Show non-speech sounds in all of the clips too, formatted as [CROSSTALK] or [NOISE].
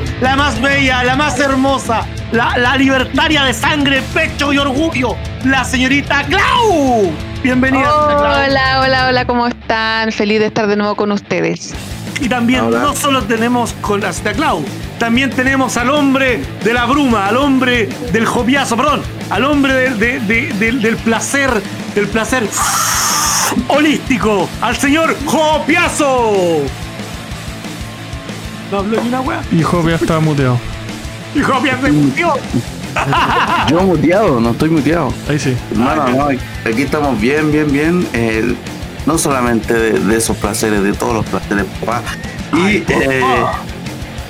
mundo, la más bella, la más hermosa, la, la libertaria de sangre, pecho y orgullo, la señorita Clau. Bienvenida. Hola, hola, hola, ¿cómo están? Feliz de estar de nuevo con ustedes. Y también no solo tenemos con la señorita Clau, también tenemos al hombre de la bruma, al hombre del joviazo, perdón, al hombre de- de- de- del placer, del placer holístico, al señor Jopiazo. No habló ni una wea. Hijo, ya estaba muteado. Y se mutió. Yo muteado, no estoy muteado. Ahí sí. Hermano, no, aquí estamos bien, bien, bien. eh, no solamente de, de esos placeres, de todos los placeres, papá. Y, Ay, papá. eh,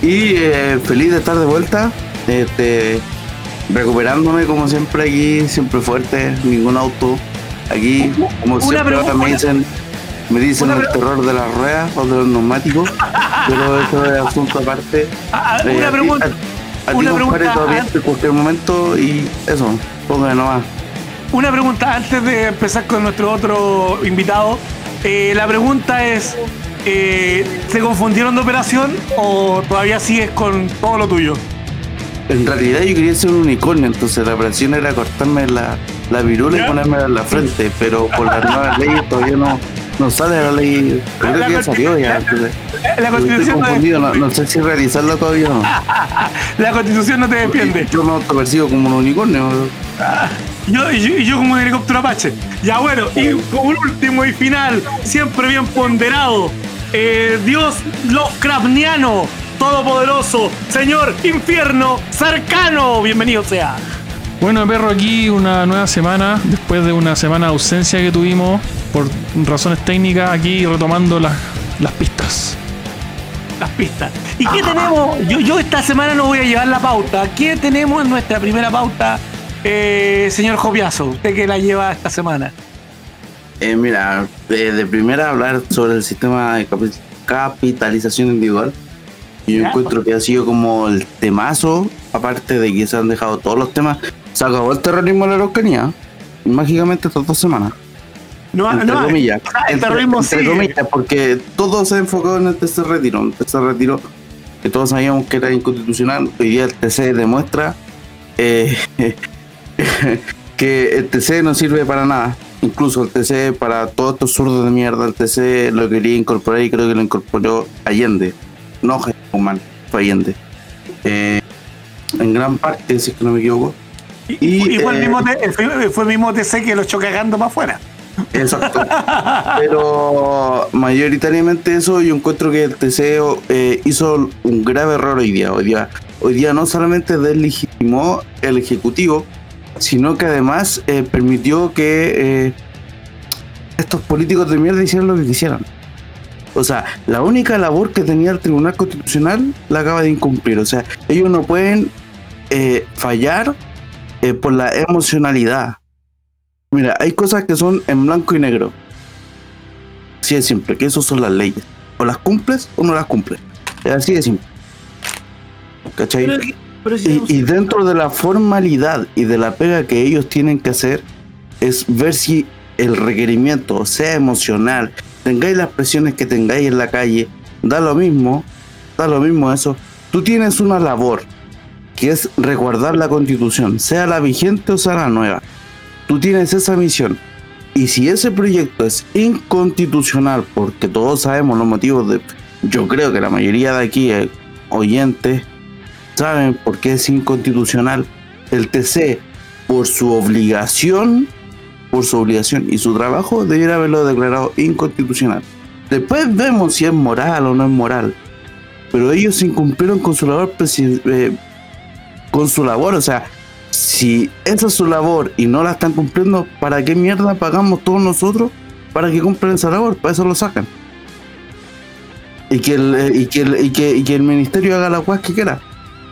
y eh, feliz de estar de vuelta. Este, recuperándome como siempre aquí, siempre fuerte, ningún auto. Aquí, como Una siempre ahora pregunta. me dicen, me dicen el terror de las ruedas o de los neumáticos, pero eso es asunto aparte. Ah, ah, Eh, una pregunta. A, a una pregunta todavía en cualquier momento y eso, póngale nomás. Una pregunta antes de empezar con nuestro otro invitado. Eh, la pregunta es, eh, ¿se confundieron de operación o todavía sigues con todo lo tuyo? En realidad yo quería ser un unicornio, entonces la operación era cortarme la, la virula y ponerme en la frente, pero por las nuevas leyes todavía no, no sale la ley. Creo La que ya salió ya. La constitución, no, no, no sé si realizarla todavía o no. [LAUGHS] la constitución no te defiende. Yo me percibo como un unicornio. Yo, y yo, y yo como un helicóptero Apache. Ya bueno, y como un último y final, siempre bien ponderado, eh, Dios Lovecraftiano, todopoderoso, señor infierno, cercano, bienvenido sea. Bueno, perro, aquí una nueva semana. Después de una semana de ausencia que tuvimos por razones técnicas, aquí retomando las, las pistas. las pistas. ¿Y qué tenemos? Yo, yo esta semana no voy a llevar la pauta. ¿Qué tenemos en nuestra primera pauta, eh, señor Jopiazo? Usted que la lleva esta semana. Eh, mira, de, de primera hablar sobre el sistema de capi- capitalización individual. Yo Ya. encuentro que ha sido como el temazo, aparte de que se han dejado todos los temas. Se acabó el terrorismo de la Araucanía, mágicamente estas dos semanas. No, entre no, comillas. el Entre- terrorismo entre sigue. comillas, porque todo se ha enfocado en el tercer retiro. El tercer retiro que todos sabíamos que era inconstitucional. Hoy día el TC demuestra eh, [LAUGHS] que el TC no sirve para nada. Incluso el TC para todos estos zurdos de mierda, el TC lo quería incorporar y creo que lo incorporó Allende. No Humán, fue Allende. Eh, en gran parte, si es que no me equivoco. Y, y fue, el eh, mismo T- fue, fue el mismo TC que lo echó cagando para afuera. Exacto. [LAUGHS] Pero mayoritariamente eso yo encuentro que el TCO eh, hizo un grave error hoy día. Hoy día, hoy día no solamente deslegitimó el Ejecutivo, sino que además eh, permitió que estos políticos de mierda hicieran lo que quisieran. O sea, la única labor que tenía el Tribunal Constitucional la acaba de incumplir. O sea, ellos no pueden fallar eh, por la emocionalidad. Mira, hay cosas que son en blanco y negro. Así de simple, que eso son las leyes. O las cumples o no las cumples. Es así de simple. ¿Cachai? Pero, pero si Y, y dentro de la formalidad y de la pega que ellos tienen que hacer es ver si el requerimiento sea emocional, tengáis las presiones que tengáis en la calle, da lo mismo, da lo mismo eso. Tú tienes una labor que es resguardar la constitución, sea la vigente o sea la nueva. Tú tienes esa misión. Y si ese proyecto es inconstitucional, porque todos sabemos los motivos de... Yo creo que la mayoría de aquí, eh, oyentes, saben por qué es inconstitucional. El TC, por su obligación, por su obligación y su trabajo, debiera haberlo declarado inconstitucional. Después vemos si es moral o no es moral. Pero ellos incumplieron con su labor, eh, con su labor, o sea, si esa es su labor y no la están cumpliendo, ¿para qué mierda pagamos todos nosotros para que cumplan esa labor? Para eso lo sacan. Y que el, eh, y que y que, y que el ministerio haga las cosas que quiera.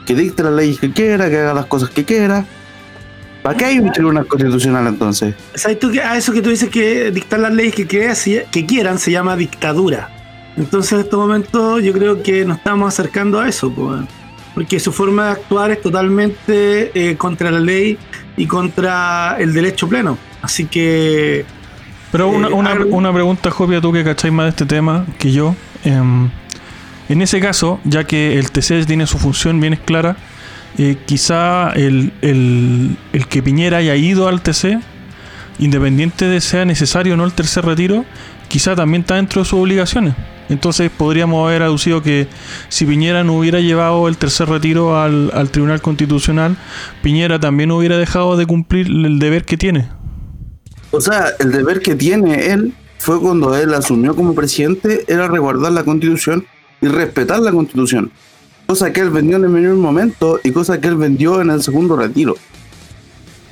Que dicte las leyes que quiera, que haga las cosas que quiera. ¿Para qué hay un tribunal constitucional entonces? ¿Sabes tú que a eso que tú dices que dictar las leyes que, quieras- que quieran se llama dictadura? Entonces en estos momentos yo creo que nos estamos acercando a eso, pues, porque su forma de actuar es totalmente eh, contra la ley y contra el derecho pleno. Así que Pero una, Eh, una, algo- una pregunta, Jopia, tú que cacháis más de este tema que yo. em, En ese caso, ya que el TC tiene su función bien clara, eh, quizá el, el- el que Piñera haya ido al TC, independiente de sea necesario o no el tercer retiro, quizá también está dentro de sus obligaciones. Entonces podríamos haber aducido que si Piñera no hubiera llevado el tercer retiro al, al Tribunal Constitucional, Piñera también hubiera dejado de cumplir el deber que tiene. O sea, el deber que tiene él fue cuando él asumió como presidente, era resguardar la constitución y respetar la constitución. Cosa que él vendió en el primer momento y cosa que él vendió en el segundo retiro.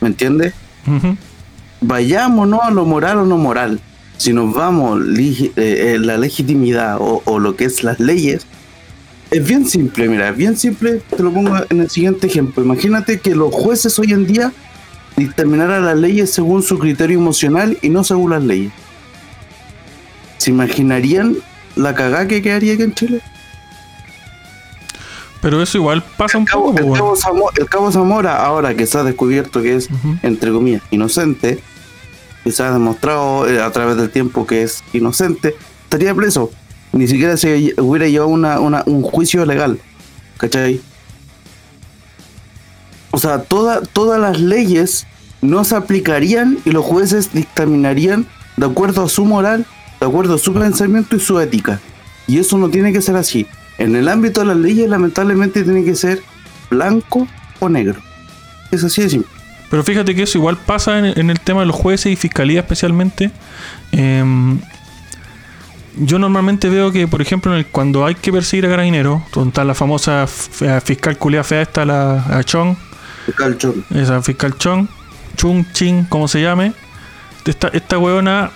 ¿Me entiendes? Ujú. Vayámonos a lo moral o no moral. Si nos vamos eh, eh, la legitimidad o, o lo que es las leyes, es bien simple, mira, es bien simple, te lo pongo en el siguiente ejemplo. Imagínate que los jueces hoy en día dictaminaran las leyes según su criterio emocional y no según las leyes. ¿Se imaginarían la cagada que quedaría aquí en Chile? Pero eso igual pasa un El cabo, poco. el cabo el Zamora, ahora que se ha descubierto que es Ujú. entre comillas, inocente, y se ha demostrado eh, a través del tiempo que es inocente, estaría preso. Ni siquiera se hubiera llevado una, una- un juicio legal. ¿Cachai? O sea, toda, todas las leyes no se aplicarían y los jueces dictaminarían de acuerdo a su moral, de acuerdo a su pensamiento y su ética. Y eso no tiene que ser así. En el ámbito de las leyes, lamentablemente, tiene que ser blanco o negro. Es así de simple. Pero fíjate que eso igual pasa en, en el tema de los jueces y fiscalía especialmente. Em, yo normalmente veo que, por ejemplo, en el- cuando hay que perseguir a carabineros, donde está la famosa f- fiscal culia fea, está la a Chong, Calchón. esa fiscal Chong, Chung Chin, como se llame, esta, esta weona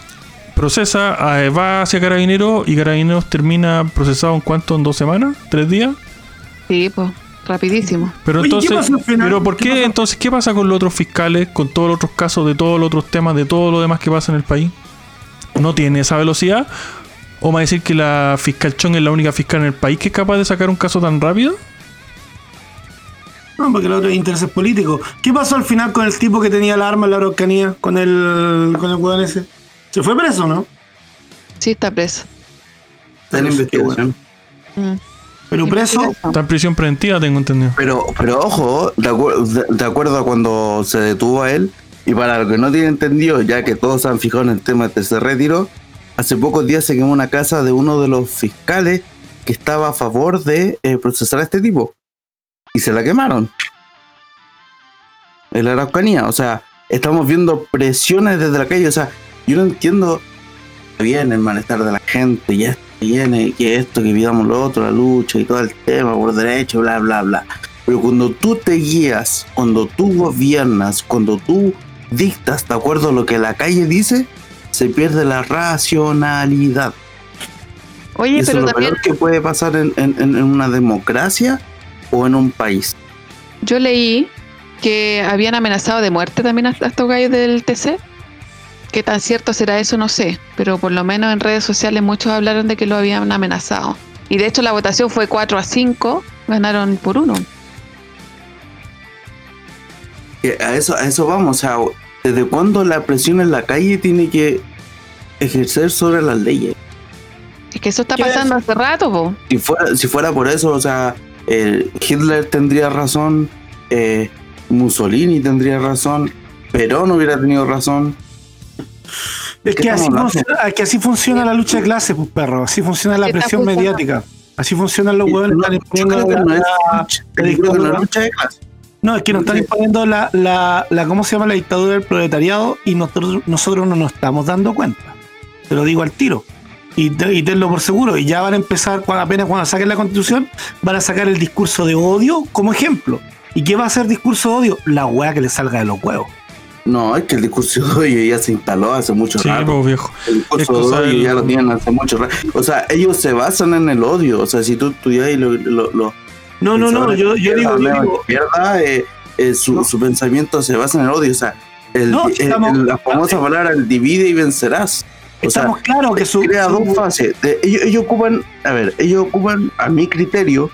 procesa, eh, va hacia carabineros y carabineros termina procesado en cuánto, en dos semanas, tres días. Sí, pues, rapidísimo. Pero Oye, ¿qué entonces, pasó al final? pero ¿por ¿Qué qué, entonces qué pasa con los otros fiscales, con todos los otros casos de todos los otros temas, de todo lo demás que pasa en el país? ¿No tiene esa velocidad? ¿O me va a decir que la fiscal Chong es la única fiscal en el país que es capaz de sacar un caso tan rápido? No, porque el otro es intereses políticos. ¿Qué pasó al final con el tipo que tenía el arma en la Araucanía? Con el, con el weón ese. ¿Se fue preso, no? Sí, está preso. Está en Qué investigación. Mm. Pero preso, Está en prisión preventiva, tengo entendido. Pero, pero ojo, de, acuer- de- de acuerdo a cuando se detuvo a él, y para lo que no tiene entendido, ya que todos se han fijado en el tema de tercer retiro, hace pocos días se quemó una casa de uno de los fiscales que estaba a favor de eh, procesar a este tipo. Y se la quemaron. En la Araucanía. O sea, estamos viendo presiones desde la calle. O sea, yo no entiendo bien el malestar de la gente, ya viene, que esto, que vivamos lo otro, la lucha y todo el tema por derecho, bla, bla, bla. Pero cuando tú te guías, cuando tú gobiernas, cuando tú dictas de acuerdo a lo que la calle dice, se pierde la racionalidad. Oye, Eso pero es lo también peor que puede pasar en, en- en una democracia o en un país. yo leí que habían amenazado de muerte también a, a estos gallos del TC. ¿Qué tan cierto será eso? No sé. Pero por lo menos en redes sociales muchos hablaron de que lo habían amenazado. Y de hecho la votación fue 4 a 5. Ganaron por uno. Que a eso, a eso vamos, o sea, ¿desde cuándo la presión en la calle tiene que ejercer sobre las leyes? Es que eso está ¿Qué pasando hace rato, po. si fuera, si fuera por eso, o sea, eh, Hitler tendría razón, eh, Mussolini tendría razón, Perón hubiera tenido razón. Es ¿Qué que así, funciona, que así funciona la lucha de clases, pues perro. Así funciona la presión mediática. Así funcionan los huevones. No, es que nos están imponiendo la, la, la, ¿cómo se llama? La dictadura del proletariado y nosotros, nosotros no nos estamos dando cuenta. Te lo digo al tiro. Y, te- y tenlo por seguro. Y ya van a empezar, cuando, apenas cuando saquen la constitución, van a sacar el discurso de odio como ejemplo. ¿Y qué va a ser discurso de odio? La weá que le salga de los huevos. No, es que el discurso de odio ya se instaló hace mucho Sí, rato. viejo. El discurso de odio ya lo tienen hace mucho rato. O sea, ellos se basan en el odio. O sea, si tú estudias y lo, lo, lo- No, no, no. Yo, yo digo, yo digo, izquierda, eh, eh, su, No. su pensamiento se basa en el odio. O sea, el- No, el- estamos- la famosa palabra el divide y vencerás. O estamos claros que su. crea su- dos fases. Ellos, ellos ocupan, a ver, ellos ocupan, a mi criterio,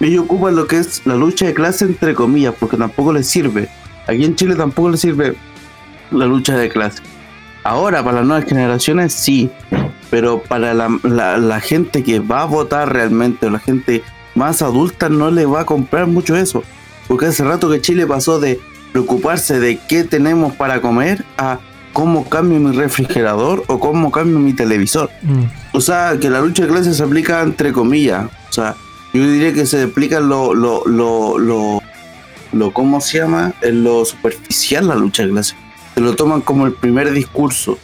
ellos ocupan lo que es la lucha de clase entre comillas, porque tampoco les sirve. Aquí en Chile tampoco les sirve la lucha de clase. Ahora, para las nuevas generaciones, sí. pero para la, la- la gente que va a votar realmente, o la gente más adulta, no le va a comprar mucho eso. Porque hace rato que Chile pasó de preocuparse de qué tenemos para comer a cómo cambio mi refrigerador o cómo cambio mi televisor. Mm. O sea, que la lucha de clases se aplica entre comillas. O sea, yo diría que se aplica lo, lo, lo, lo, lo ¿cómo se llama? En lo superficial la lucha de clases. Se lo toman como el primer discurso.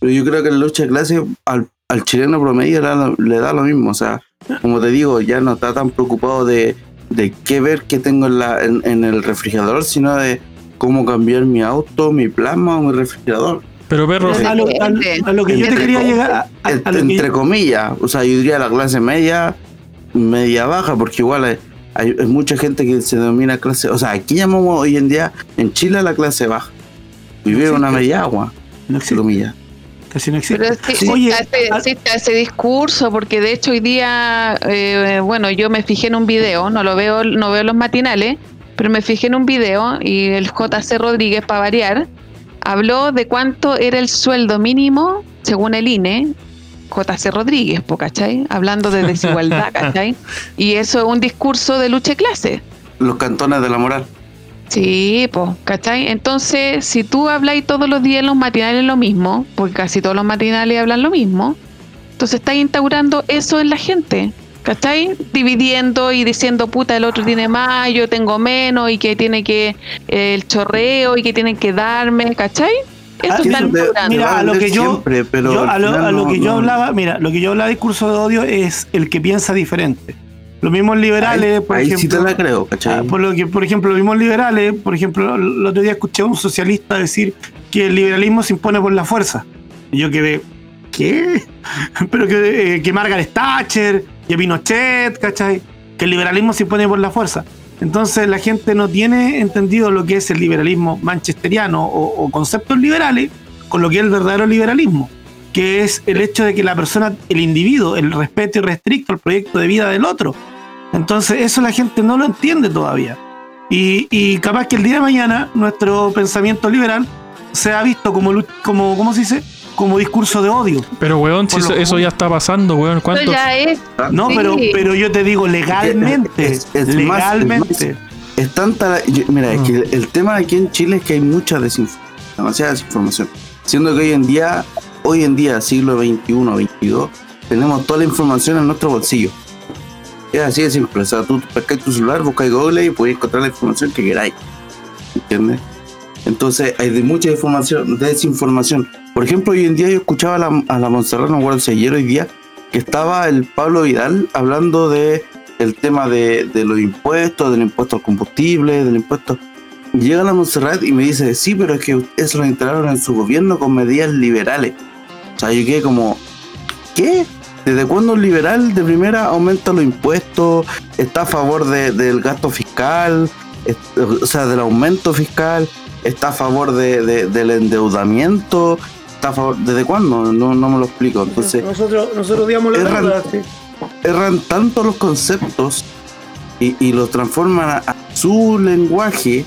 Pero yo creo que la lucha de clases al, al chileno promedio le da, lo- le da lo mismo. O sea, como te digo, ya no está tan preocupado de, de qué ver que tengo en, la, en, en el refrigerador, sino de cómo cambiar mi auto, mi plasma o mi refrigerador. Pero perro, a, lo, a- a lo que yo te Entre- quería llegar, a, que- entre comillas, o sea, yo diría la clase media, media baja, porque igual hay, mucha gente que se denomina clase, o sea, aquí llamamos hoy en día en Chile a la clase baja. Vivir No una media agua, no existe, comillas. casi no existe. Pero es que Sí. Oye, está ese discurso, porque de hecho hoy día, eh, bueno, yo me fijé en un video, no lo veo, no veo los matinales, pero me fijé en un video y el JC Rodríguez, para variar, habló de cuánto era el sueldo mínimo según el INE. JC Rodríguez, po, ¿cachai? Hablando de desigualdad, [LAUGHS] ¿cachai? Y eso es un discurso de lucha de clase. Los cantones de la moral. Sí, pues, ¿cachai? Entonces, si tú habláis todos los días en los matinales lo mismo, porque casi todos los matinales hablan lo mismo, entonces estás instaurando eso en la gente, ¿cachai? Dividiendo y diciendo, puta, el otro tiene más, yo tengo menos, y que tiene que, eh, el chorreo, y que tienen que darme, ¿cachai? Eso Ah, eso instaurando. Mira, a lo que yo- siempre, pero Yo- a lo, a lo no- que yo no- hablaba, mira, lo que yo hablaba de discurso de odio es el que piensa diferente. Los mismos liberales, ahí, por ahí sí ejemplo. te la creo, ¿cachai? Ah, por lo que, por ejemplo, los mismos liberales, por ejemplo, el otro día escuché a un socialista decir que el liberalismo se impone por la fuerza. Y yo quedé, ¿qué? [LAUGHS] Pero que, eh, que Margaret Thatcher, que Pinochet, ¿cachai? Que el liberalismo se impone por la fuerza. Entonces la gente no tiene entendido lo que es el liberalismo manchesteriano o, conceptos liberales con lo que es el verdadero liberalismo, que es el hecho de que la persona, el individuo, el respeto irrestricto al proyecto de vida del otro. Entonces eso la gente no lo entiende todavía. Y, y capaz que el día de mañana nuestro pensamiento liberal sea visto como, como ¿cómo se dice? Como discurso de odio. pero weón, si eso, ya está pasando, weón. Eso ¿Cuánto? ya es, No, Sí. pero, pero yo te digo legalmente. Es- es más- legalmente. Es tanta la- yo- mira, es Ah. que el tema aquí en Chile es que hay mucha desinformación, demasiada desinformación. Siendo que hoy en día, hoy en día, siglo XXI, XXII, tenemos toda la información en nuestro bolsillo. Es así de simple. O sea, tú pescas tu celular, buscas Google y puedes encontrar la información que queráis. ¿Entiendes? Entonces hay de mucha información, desinformación. Por ejemplo, hoy en día yo escuchaba a la, a Montserrat, no recuerdo si ayer hoy día, que estaba el Pablo Vidal hablando de el tema de, de los impuestos, del impuesto al combustible, del impuesto. Llega la Montserrat y me dice, sí, pero es que eso lo instalaron en su gobierno con medidas liberales. O sea, yo quedé como, ¿qué? ¿Desde cuándo un liberal de primera aumenta los impuestos? ¿Está a favor de- del gasto fiscal? O sea, del aumento fiscal? ¿Está a favor de- de- del endeudamiento? ¿Está a favor? ¿Desde cuándo? No, no me lo explico. Entonces, nosotros, nosotros digamos la verdad. real. erran tanto los conceptos y, y los transforman a, a su lenguaje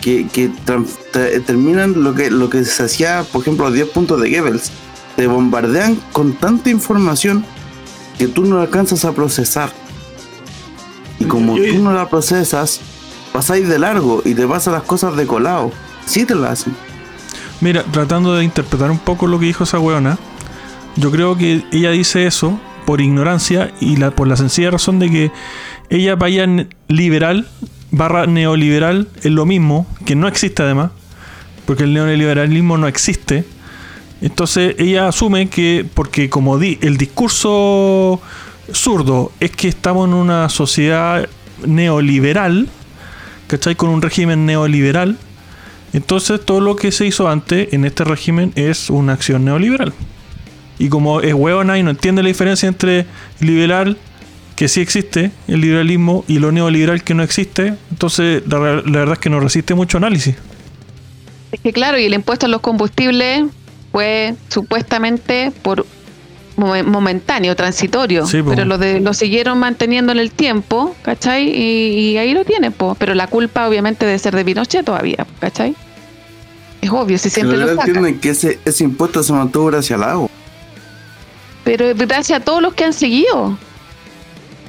que, que terminan lo que, lo que se hacía, por ejemplo, los 10 puntos de Goebbels. Te bombardean con tanta información que tú no alcanzas a procesar. Y como Yo- tú no la procesas, pasáis de largo y te pasan las cosas de colado. Sí te las hacen. Mira, tratando de interpretar un poco lo que dijo esa weona, yo creo que ella dice eso por ignorancia y la, por la sencilla razón de que ella vaya liberal barra neoliberal es lo mismo, que no existe además, porque el neoliberalismo no existe. Entonces ella asume que, porque como di, el discurso zurdo es que estamos en una sociedad neoliberal, ¿cachai? Con un régimen neoliberal, entonces todo lo que se hizo antes en este régimen es una acción neoliberal. Y como es huevona y no entiende la diferencia entre liberal, que sí existe, el liberalismo, y lo neoliberal que no existe, entonces la, la verdad es que no resiste mucho análisis. Es que claro, y el impuesto a los combustibles fue supuestamente por momen- momentáneo, transitorio, Sí, pero lo, de, lo siguieron manteniendo en el tiempo, ¿cachai? Y, y ahí lo tienen, po. pero la culpa obviamente debe ser de Pinochet todavía, ¿cachai? Es obvio, si siempre Pero lo no sacan. entienden que ese, ese impuesto se mantuvo gracias al agua. Pero gracias a todos los que han seguido. O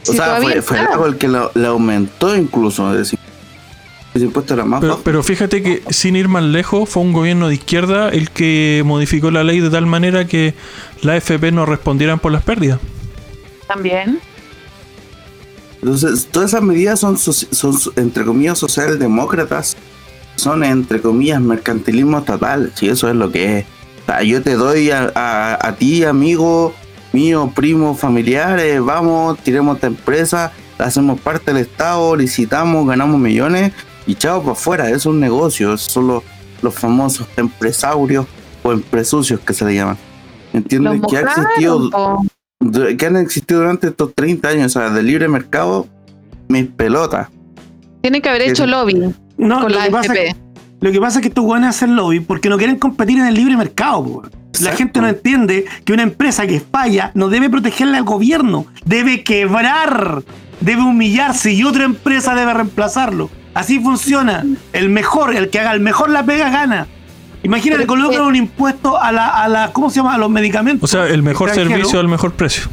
Si sea, fue, fue está. algo el que lo- le aumentó incluso. Es decir, ese impuesto era más Pero, bajo. pero fíjate que sin ir más lejos, fue un gobierno de izquierda el que modificó la ley de tal manera que la AFP no respondieran por las pérdidas. También. Entonces, todas esas medidas son, entre comillas, socialdemócratas. Son, entre comillas, mercantilismo estatal. Si eso es lo que es. O sea, yo te doy a, a- a ti, amigo mío, primo, familiares, vamos, tiremos esta empresa, la hacemos parte del Estado, licitamos, ganamos millones y chao para afuera. Es un negocio. Son los, los famosos empresarios o empresucios que se le llaman. ¿Entiendes? Que ha existido que han existido durante estos 30 años, o sea, de libre mercado, mis pelotas. Tienen que haber hecho lobby No, con lo la que, pasa, lo que pasa es que estos weones hacen lobby porque no quieren competir en el libre mercado. po. La Exacto. gente no entiende que una empresa que falla no debe protegerle al gobierno, debe quebrar, debe humillarse y otra empresa debe reemplazarlo. Así funciona. El mejor, el que haga el mejor la pega, gana. Imagínate, colocan un impuesto a la, a la, ¿cómo se llama? A los medicamentos. O sea, el mejor servicio al mejor precio.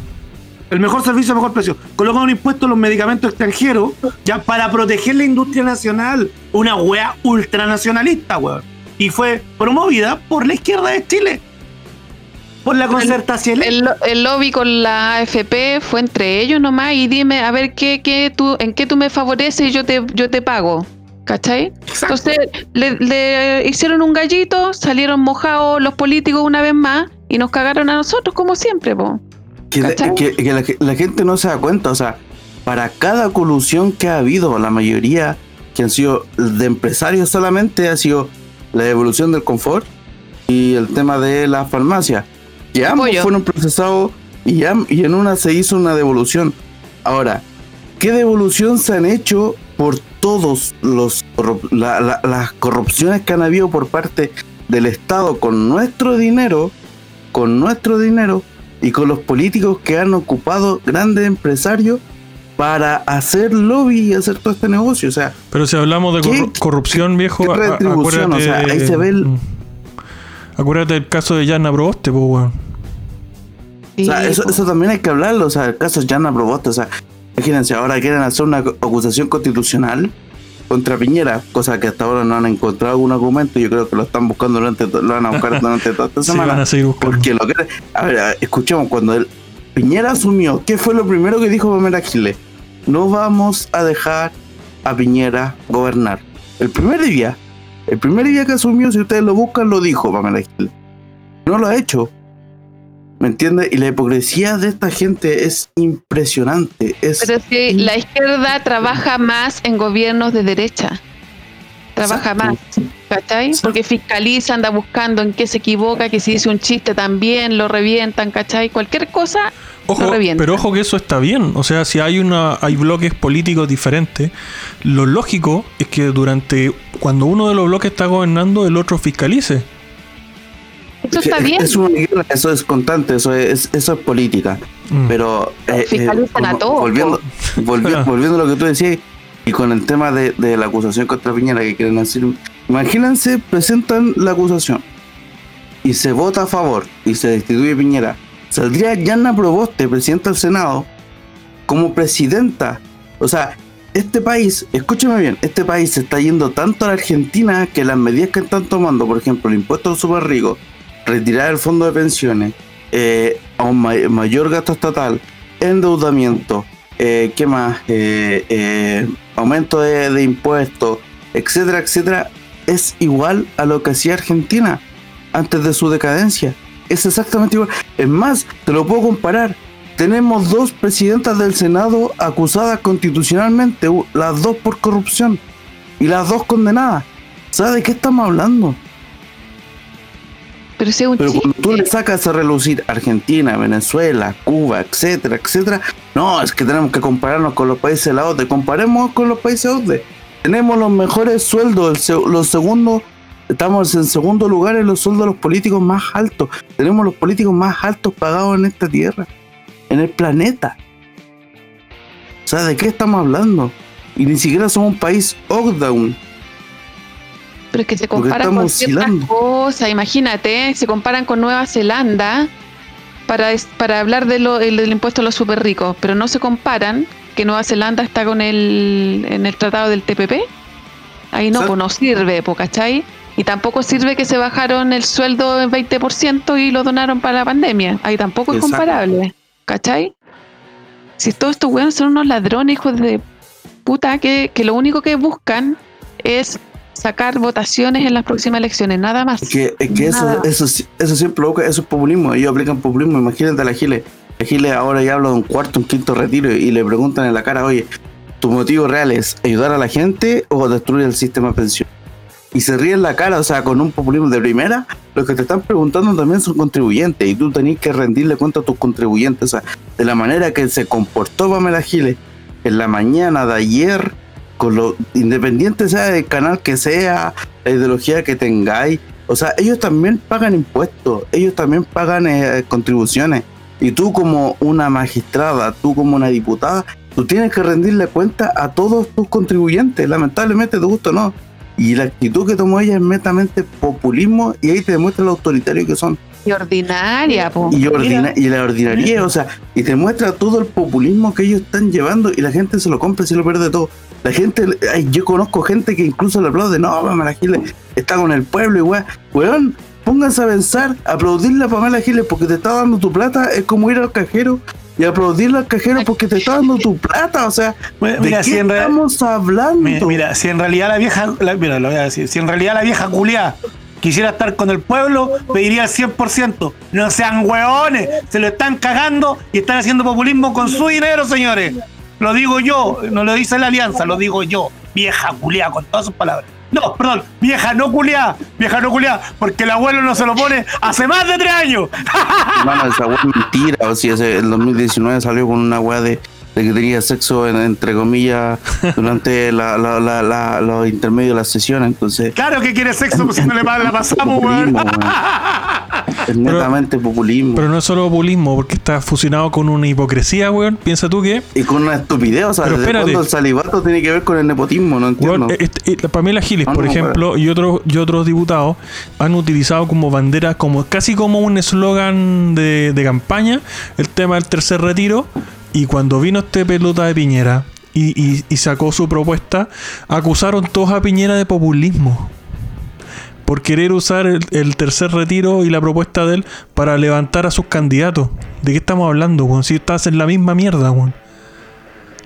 El mejor servicio, el mejor precio. Colocan un impuesto a los medicamentos extranjeros ya para proteger la industria nacional. Una wea ultranacionalista, weón. Y fue promovida por la izquierda de Chile. Por la concertación. El, lo- el lobby con la AFP fue entre ellos nomás y dime a ver qué, qué tú, en qué tú me favoreces y yo te, yo te pago. ¿Cachai? Exacto. Entonces le, le hicieron un gallito, salieron mojados los políticos una vez más y nos cagaron a nosotros como siempre, po. Que, ¿Cachai? que- que la, la gente no se da cuenta, o sea, para cada colusión que ha habido, la mayoría que han sido de empresarios solamente ha sido la devolución del confort y el tema de la farmacia. Que ambos Apoyo. fueron procesados y, en una se hizo una devolución. Ahora, ¿qué devolución se han hecho por todos los corrup- la- la- las corrupciones que han habido por parte del Estado con nuestro dinero, con nuestro dinero y con los políticos que han ocupado grandes empresarios para hacer lobby y hacer todo este negocio? O sea, Pero si hablamos de ¿Qué- corru- corrupción, viejo, qué retribución? acuérdate O sea, ahí de- se ve el- Mm. Acuérdate del caso de Yana Proboste, pues, weón. O sea, eso, eso también hay que hablarlo. O sea, el caso Jana Proboste. O sea, imagínense, ahora quieren hacer una acusación constitucional contra Piñera, cosa que hasta ahora no han encontrado algún argumento. Yo creo que lo están buscando durante, lo van a buscar [LAUGHS] durante toda esta Sí, semana. van a seguir buscando. porque lo que. A ver, a ver, escuchemos, cuando él, Piñera asumió, ¿qué fue lo primero que dijo Pamela Giles? No vamos a dejar a Piñera gobernar. El primer día, el primer día que asumió, si ustedes lo buscan, lo dijo Pamela Giles. No lo ha hecho. ¿Me entiendes? Y la hipocresía de esta gente es impresionante. Es Pero si la izquierda trabaja más en gobiernos de derecha. Trabaja Exacto. más. ¿Cachai? Porque fiscaliza, anda buscando en qué se equivoca, que si dice un chiste también lo revientan, ¿cachai? Cualquier cosa Ojo, lo revientan. pero ojo que eso está bien. O sea, si hay una, hay bloques políticos diferentes, lo lógico es que durante cuando uno de los bloques está gobernando, el otro fiscalice. Eso está es- bien. es una guerra, eso es constante, eso es, eso es política. Mm. Pero eh, Fiscalizan a todos, volviendo, [LAUGHS] volvi- volviendo a lo que tú decías y con el tema de, de la acusación contra Piñera que quieren hacer, imagínense, presentan la acusación y se vota a favor y se destituye Piñera. Saldría Yana Proboste, presidenta del Senado, como presidenta. O sea, este país, escúcheme bien, este país se está yendo tanto a la Argentina que las medidas que están tomando, por ejemplo, el impuesto a los super ricos, retirar el fondo de pensiones, eh, a un ma- mayor gasto estatal, endeudamiento, eh, ¿qué más? Eh, eh, aumento de, impuestos, etcétera, etcétera, es igual a lo que hacía Argentina antes de su decadencia. Es exactamente igual. Es más, te lo puedo comparar. Tenemos dos presidentas del Senado acusadas constitucionalmente, las dos por corrupción y las dos condenadas. ¿Sabes de qué estamos hablando? Pero un cuando tú le sacas a relucir Argentina, Venezuela, Cuba, etcétera, etcétera, no, es que tenemos que compararnos con los países de la OTE. Comparemos con los países OTE. Tenemos los mejores sueldos, los segundos, estamos en segundo lugar en los sueldos de los políticos más altos. Tenemos los políticos más altos pagados en esta tierra, en el planeta. O sea, ¿de qué estamos hablando? Y ni siquiera somos un país lockdown. Pero es que se comparan con ciertas oscilando. cosas, imagínate, se comparan con Nueva Zelanda, para, para hablar de lo- el- del impuesto a los super ricos, pero no se comparan que Nueva Zelanda está con el, en el tratado del TPP. Ahí no, pues no sirve, pues, ¿cachai? Y tampoco sirve que se bajaron el sueldo en 20% y lo donaron para la pandemia. Ahí tampoco es comparable, ¿cachai? Si todos estos weones son unos ladrones, hijos de puta, que, que lo único que buscan es sacar votaciones en las próximas elecciones, nada más. Es que, es que eso, eso, sí- eso lo busca, eso es populismo. Ellos aplican populismo. Imagínate a la Gile. La Gile ahora ya habla de un cuarto, un quinto retiro y le preguntan en la cara, oye, ¿tu motivo real es ayudar a la gente o destruir el sistema pensión? Y se ríen la cara, o sea, con un populismo de primera, los que te están preguntando también son contribuyentes y tú tenés que rendirle cuenta a tus contribuyentes. O sea, de la manera que se comportó Pamela Giles en la mañana de ayer, con lo independiente sea del canal que sea, la ideología que tengáis, o sea, ellos también pagan impuestos, ellos también pagan eh, contribuciones. Y tú como una magistrada, tú como una diputada, tú tienes que rendirle cuenta a todos tus contribuyentes, lamentablemente te gusta o no. Y la actitud que tomó ella es netamente populismo y ahí te demuestra lo autoritario que son. Y ordinaria, po. Y, ordina- y la ordinaria, o sea, y te muestra todo el populismo que ellos están llevando y la gente se lo compra y se lo pierde todo. La gente, ay, yo conozco gente que incluso le aplaude, no, Pamela Giles está con el pueblo y weón, weón, pónganse a pensar, aplaudirle a Pamela Giles porque te está dando tu plata es como ir al cajero y aplaudirle al cajero porque te está dando tu plata, o sea, [LAUGHS] Bueno, ¿de mira, qué si en estamos hablando? Mira, mira, si en realidad la vieja, la- mira, lo voy a decir, si en realidad la vieja culiá quisiera estar con el pueblo, pediría el 100%. No sean hueones, se lo están cagando y están haciendo populismo con su dinero, señores. Lo digo yo, no lo dice la alianza, lo digo yo. Vieja culiá, con todas sus palabras. No, perdón, vieja no culiá, vieja no culiá, porque el abuelo no se lo pone hace más de tres años. [LAUGHS] Hermano, esa weá es mentira. O sea, el 2019 salió con una weá de, de que tenía sexo, en- entre comillas, durante la, la- la- la- los intermedios de las sesiones. Entonces, Claro que quiere sexo, pues si no le pa- la pasamos, [LAUGHS] weón. [LAUGHS] Es netamente populismo. Pero no es solo populismo, porque está fusionado con una hipocresía, weón. Piensa tú que, y con una estupidez. O sea, Pero ¿desde espérate. el salivato tiene que ver con el nepotismo? No entiendo. weón, este- la Pamela Giles, No, por no, ejemplo, y otros y otros diputados han utilizado como bandera, como casi como un eslogan de, de campaña, el tema del tercer retiro. Y cuando vino este pelota de Piñera y, y- y sacó su propuesta, acusaron todos a Piñera de populismo. Por querer usar el, tercer retiro y la propuesta de él para levantar a sus candidatos. ¿De qué estamos hablando, weón? Si estás en la misma mierda, weón.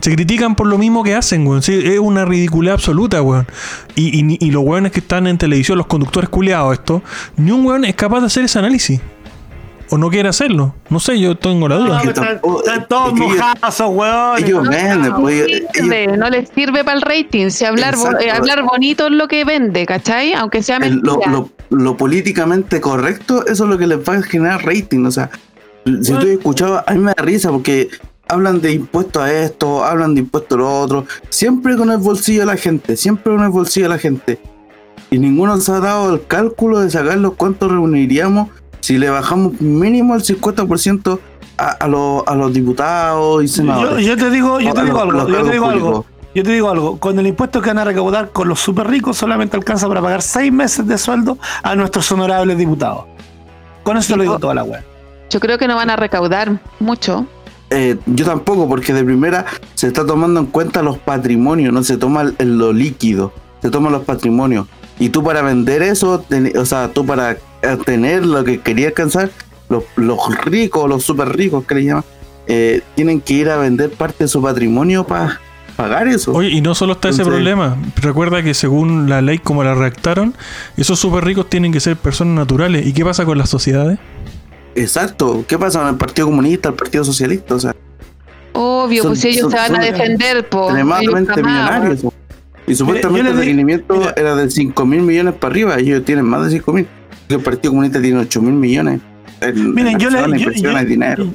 Se critican por lo mismo que hacen, weón. Es una ridiculez absoluta, weón. Y, y, y los weones que están en televisión, los conductores culiados, esto, ni un weón es capaz de hacer ese análisis. O no quiere hacerlo. No sé, yo tengo la duda. que están, tampoco- están todos es que ellos- mojados, esos hueones. ellos venden, No pues, ellos- sirve, no les sirve para el rating. Si hablar, bo- eh, hablar bonito es lo que vende, ¿cachai? Aunque sea el- lo, mentira. lo- lo políticamente correcto, eso es lo que les va a generar rating. O sea, si tú escuchado, a mí me da risa porque hablan de impuestos a esto, hablan de impuestos a lo otro, siempre con el bolsillo de la gente, siempre con el bolsillo de la gente. Y ninguno se ha dado el cálculo de sacarlos cuánto reuniríamos si le bajamos mínimo el 50% a, a, los, a los diputados y Yo, senadores. yo te digo, yo te los- digo algo, los yo te digo algo. Yo te digo algo, con el impuesto que van a recaudar con los super ricos solamente alcanza para pagar seis meses de sueldo a nuestros honorables diputados. Con eso te lo digo toda la web. Yo creo que no van a recaudar mucho. Eh, yo tampoco, porque de primera se está tomando en cuenta los patrimonios, no se toma el- el- lo líquido, se toman los patrimonios. Y tú para vender eso, ten- o sea, tú para eh, tener lo que quería alcanzar, los, los ricos, los super ricos que le llaman, eh, tienen que ir a vender parte de su patrimonio para pagar eso. Oye, y no solo está ese problema. Recuerda que según la ley como la redactaron, esos súper ricos tienen que ser personas naturales. ¿Y qué pasa con las sociedades? Exacto. ¿Qué pasa con el Partido Comunista, el Partido Socialista? O sea, Obvio, Son- pues si ellos son- se van a defender, po. extremadamente millonarios. Y supuestamente yo el requerimiento era de 5 mil millones para arriba. Ellos tienen más de 5 mil. El Partido Comunista tiene 8 mil millones. En, Miren, en yo le, yo, yo- dinero.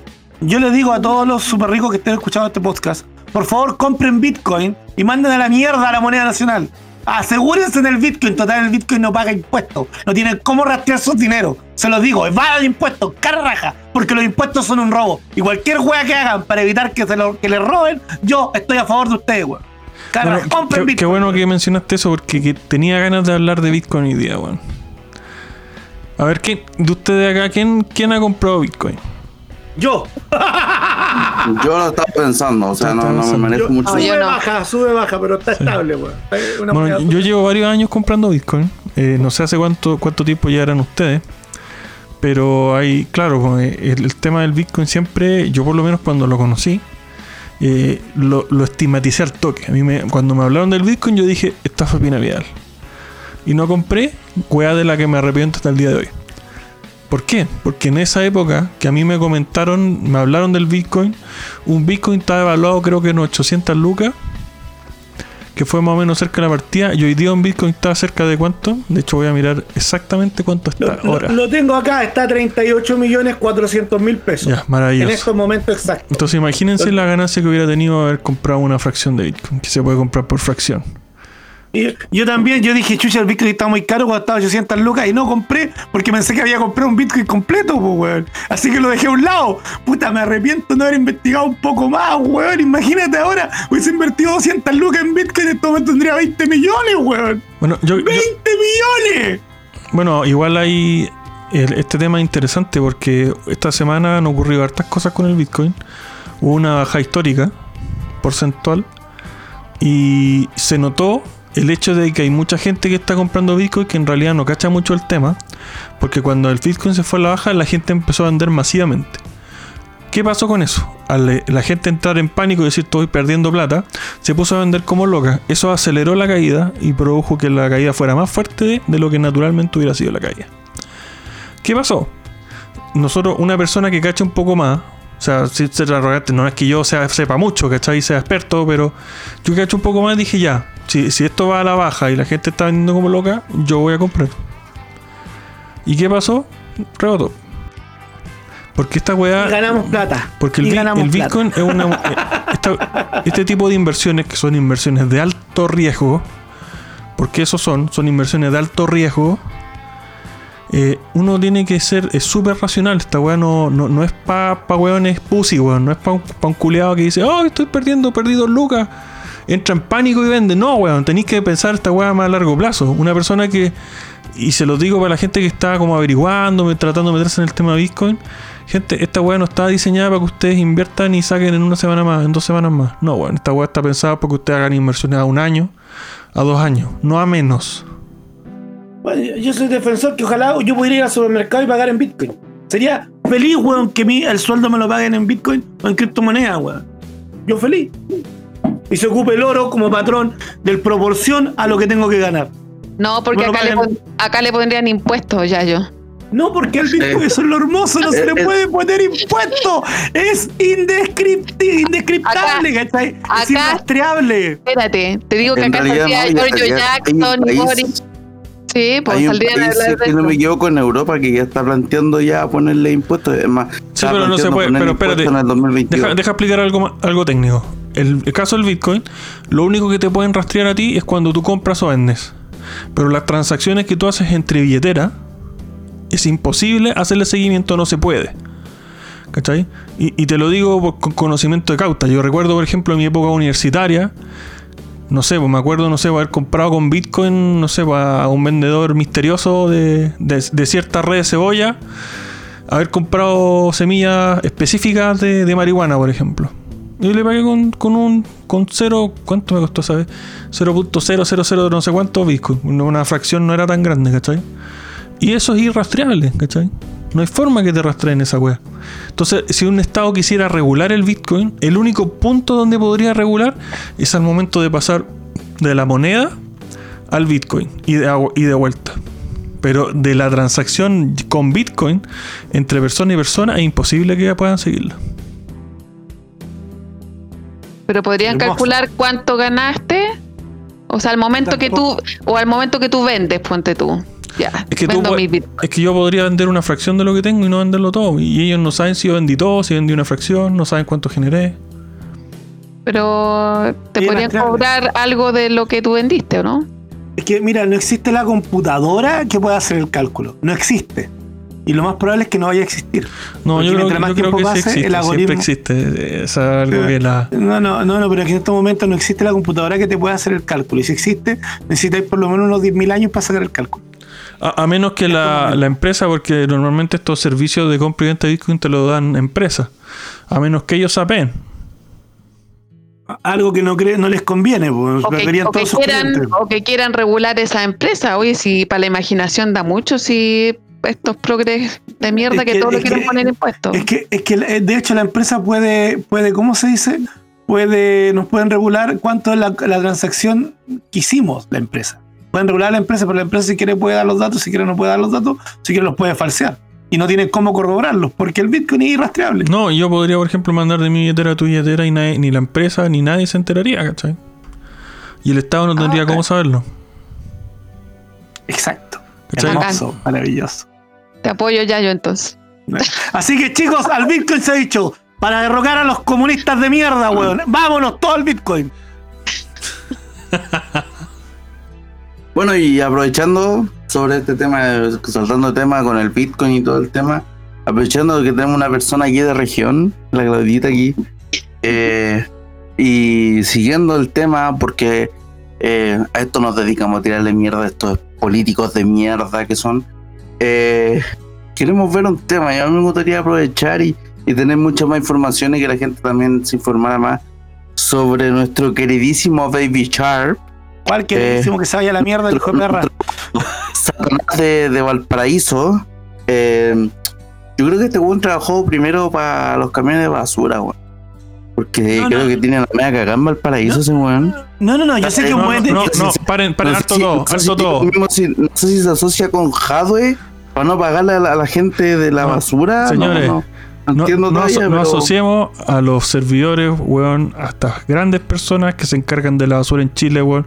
yo le digo a todos los super ricos que estén escuchando este podcast, por favor compren Bitcoin y manden a la mierda a la moneda nacional. Asegúrense en el Bitcoin, total el Bitcoin no paga impuestos, no tienen cómo rastrear sus dinero. Se los digo, va de impuestos, cara raja, porque los impuestos son un robo. Y cualquier wea que hagan para evitar que, se lo, que les roben, yo estoy a favor de ustedes, weón. Cara, Bueno, compren qué, Bitcoin. qué bueno que mencionaste eso porque que tenía ganas de hablar de Bitcoin hoy día, weón. A ver, ¿quién, de ustedes acá, ¿quién, ¿quién ha comprado Bitcoin? Yo. Yo lo estaba pensando, o sea, no, me manejo Yo- mucho. Sube, no. baja, sube, baja, pero está estable, weón. Bueno, yo llevo varios años comprando Bitcoin. Eh, no sé hace cuánto, cuánto tiempo ya eran ustedes. Pero hay, claro, pues, eh, el, el tema del Bitcoin siempre, yo por lo menos cuando lo conocí, eh, lo, lo estigmaticé al toque. A mí me, cuando me hablaron del Bitcoin yo dije, estafa piramidal. Y no compré, weá de la que me arrepiento hasta el día de hoy. ¿Por qué? Porque en esa época que a mí me comentaron, me hablaron del Bitcoin, un Bitcoin estaba evaluado creo que en 800 lucas, que fue más o menos cerca de la partida, y hoy día un Bitcoin está cerca de cuánto. De hecho voy a mirar exactamente cuánto está lo- ahora. lo tengo acá, está a 38 millones 400 mil pesos. Ya, en maravilloso. estos momentos exactos. Entonces imagínense la ganancia que hubiera tenido haber comprado una fracción de Bitcoin, que se puede comprar por fracción. Y yo también, yo dije, chucha, el Bitcoin está muy caro cuando estaba 800 lucas y no compré porque pensé que había comprado un Bitcoin completo, pues, weón. Así que lo dejé a un lado. Puta, me arrepiento de no haber investigado un poco más, weón. Imagínate ahora, hubiese invertido 200 lucas en Bitcoin, en este momento tendría 20 millones, weón. Bueno, yo, yo- 20 millones. bueno, igual hay el- este tema es interesante porque esta semana han ocurrido hartas cosas con el Bitcoin. Hubo una baja histórica porcentual y se notó el hecho de que hay mucha gente que está comprando Bitcoin que en realidad no cacha mucho el tema, porque cuando el Bitcoin se fue a la baja, la gente empezó a vender masivamente. ¿Qué pasó con eso? Al eh, la gente entrar en pánico y decir estoy perdiendo plata, se puso a vender como loca. Eso aceleró la caída y produjo que la caída fuera más fuerte de, de lo que naturalmente hubiera sido la caída. ¿Qué pasó? Nosotros, una persona que cacha un poco más, o sea, si ser arrogante, no es que yo sea, sepa mucho, ¿cachai? Sea experto, pero yo cacho un poco más y dije ya, si, si esto va a la baja y la gente está vendiendo como loca, yo voy a comprar. ¿Y qué pasó? Rebotó. Porque esta weá. Y ganamos plata. Porque el, Y bi- ganamos el plata. Bitcoin es una. [LAUGHS] eh, esta- este tipo de inversiones, que son inversiones de alto riesgo, porque eso son, son inversiones de alto riesgo, eh, uno tiene que ser súper racional. Esta weá no, no, no es pa, pa weones pussy, weón. No es pa un, pa un culeado que dice, oh, estoy perdiendo, perdí dos lucas. Entra en pánico y vende. No, weón. Tenéis que pensar esta weá más a largo plazo. Una persona que. Y se lo digo para la gente que está como averiguando, tratando de meterse en el tema de Bitcoin. Gente, esta weá no está diseñada para que ustedes inviertan y saquen en una semana más, en dos semanas más. No, weón. Esta weá está pensada para que ustedes hagan inversiones a un año, a dos años, no a menos. Bueno, yo- yo soy defensor que ojalá yo pudiera ir al supermercado y pagar en Bitcoin. Sería feliz, weón, que mi, el sueldo me lo paguen en Bitcoin o en criptomonedas, weón. Yo feliz. Y se ocupe el oro como patrón del proporción a lo que tengo que ganar. No, porque acá, le, pon- acá le pondrían impuestos, ya yo. No, porque el Bitcoin eso es lo hermoso, no se le Eh, eh. puede poner impuesto. Es indescripti- indescriptable, ¿cachai? Es acá- irrastreable. Espérate, te digo que En acá realidad, no, un Jackson y Boris. Sí, pues Hay un saldrían a país, hablar de si no me equivoco, en Europa que ya está planteando ya ponerle impuestos. Es más, Sí, pero no se puede. Pero espérate. En el 2022. Deja, deja explicar algo, algo técnico. El, el caso del Bitcoin, lo único que te pueden rastrear a ti es cuando tú compras o vendes. Pero las transacciones que tú haces entre billetera, es imposible hacerle seguimiento, no se puede. ¿Cachai? Y, y te lo digo por- con conocimiento de cauta. Yo recuerdo, por ejemplo, en mi época universitaria, no sé, pues me acuerdo, no sé, haber comprado con Bitcoin, no sé, a un vendedor misterioso de, de, cierta red de cebolla, haber comprado semillas específicas de, de marihuana, por ejemplo. Y le pagué con, con un con cero, ¿cuánto me costó, sabes? 0.000 no sé cuánto Bitcoin. Una fracción no era tan grande, ¿cachai? Y eso es irrastreable, ¿cachai? No hay forma que te rastreen esa wea. Entonces, si un Estado quisiera regular el Bitcoin, el único punto donde podría regular es al momento de pasar de la moneda al Bitcoin y de, agu- y de vuelta. Pero de la transacción con Bitcoin entre persona y persona es imposible que puedan seguirla. Pero podrían Hermoso. calcular cuánto ganaste. O sea, al momento que tú, o al momento que tú vendes, ponte tú. Ya, Es que, tú vendo pu- mi bit. es que yo podría vender una fracción de lo que tengo y no venderlo todo. Y ellos no saben si yo vendí todo, si vendí una fracción, no saben cuánto generé. Pero te podrían cobrar algo de lo que tú vendiste, ¿o no? Es que, mira, no existe la computadora que pueda hacer el cálculo. No existe. Y lo más probable es que no vaya a existir. No, Porque yo creo, mientras más yo creo que sí pase, existe, el siempre algoritmo- existe. Es algo que la... No, no, no, no, pero es que en este momento no existe la computadora que te pueda hacer el cálculo. Y si existe, necesitáis por lo menos unos 10.000 años para sacar el cálculo. A, a menos que la, la empresa, porque normalmente estos servicios de compra y venta de Bitcoin te lo dan empresas. A menos que ellos saben. Algo que no cree, no les conviene, pues, O que, o quieran, clientes. o que quieran regular esa empresa. Oye, si para la imaginación da mucho, si estos progres de mierda Es que, que- todos le es quieren que- poner impuestos. Es que, es que eh, de hecho la empresa puede, puede, ¿cómo se dice? Puede, nos pueden regular cuánto es la, la transacción que hicimos la empresa. Pueden regular la empresa, pero la empresa si quiere puede dar los datos, si quiere no puede dar los datos, si quiere los puede falsear. Y no tienen cómo corroborarlos, porque el Bitcoin es irrastreable. No, yo podría, por ejemplo, mandar de mi billetera a tu billetera y nadie- ni la empresa ni nadie se enteraría, ¿cachai? Y el Estado no tendría Ah, cómo saberlo. Exacto. ¿Cachai? Hermoso, maravilloso. Te apoyo ya yo entonces. Así que chicos, al Bitcoin se ha dicho, para derrocar a los comunistas de mierda, weón. Vámonos, todo al Bitcoin. [LAUGHS] Bueno, y aprovechando sobre este tema, saltando el tema con el Bitcoin y todo el tema, aprovechando que tenemos una persona aquí de región, la Claudita aquí, eh, y siguiendo el tema, porque eh, a esto nos dedicamos a tirarle mierda a estos políticos de mierda que son, eh, queremos ver un tema, y a mí me gustaría aprovechar y, y tener muchas más informaciones y que la gente también se informara más sobre nuestro queridísimo Baby Sharp. ¿Cuál que Eh, decimos que se vaya a la mierda el hijo de perra? [LAUGHS] Satanás de, de Valparaíso. eh, yo creo que este weón trabajó primero para los camiones de basura, weón. Porque No, creo no. que tiene la media cagada en Valparaíso ese weón. No, no, no, yo sé que No, muere. no, no, paren, paren, No sé alto si- todo, si- todo. si- no sé si se asocia con Jadwe para no pagarle a la, a la gente de la No, basura. No, señores, no, no asociemos a los servidores, weón, a estas grandes personas que se encargan de la basura en Chile, weón.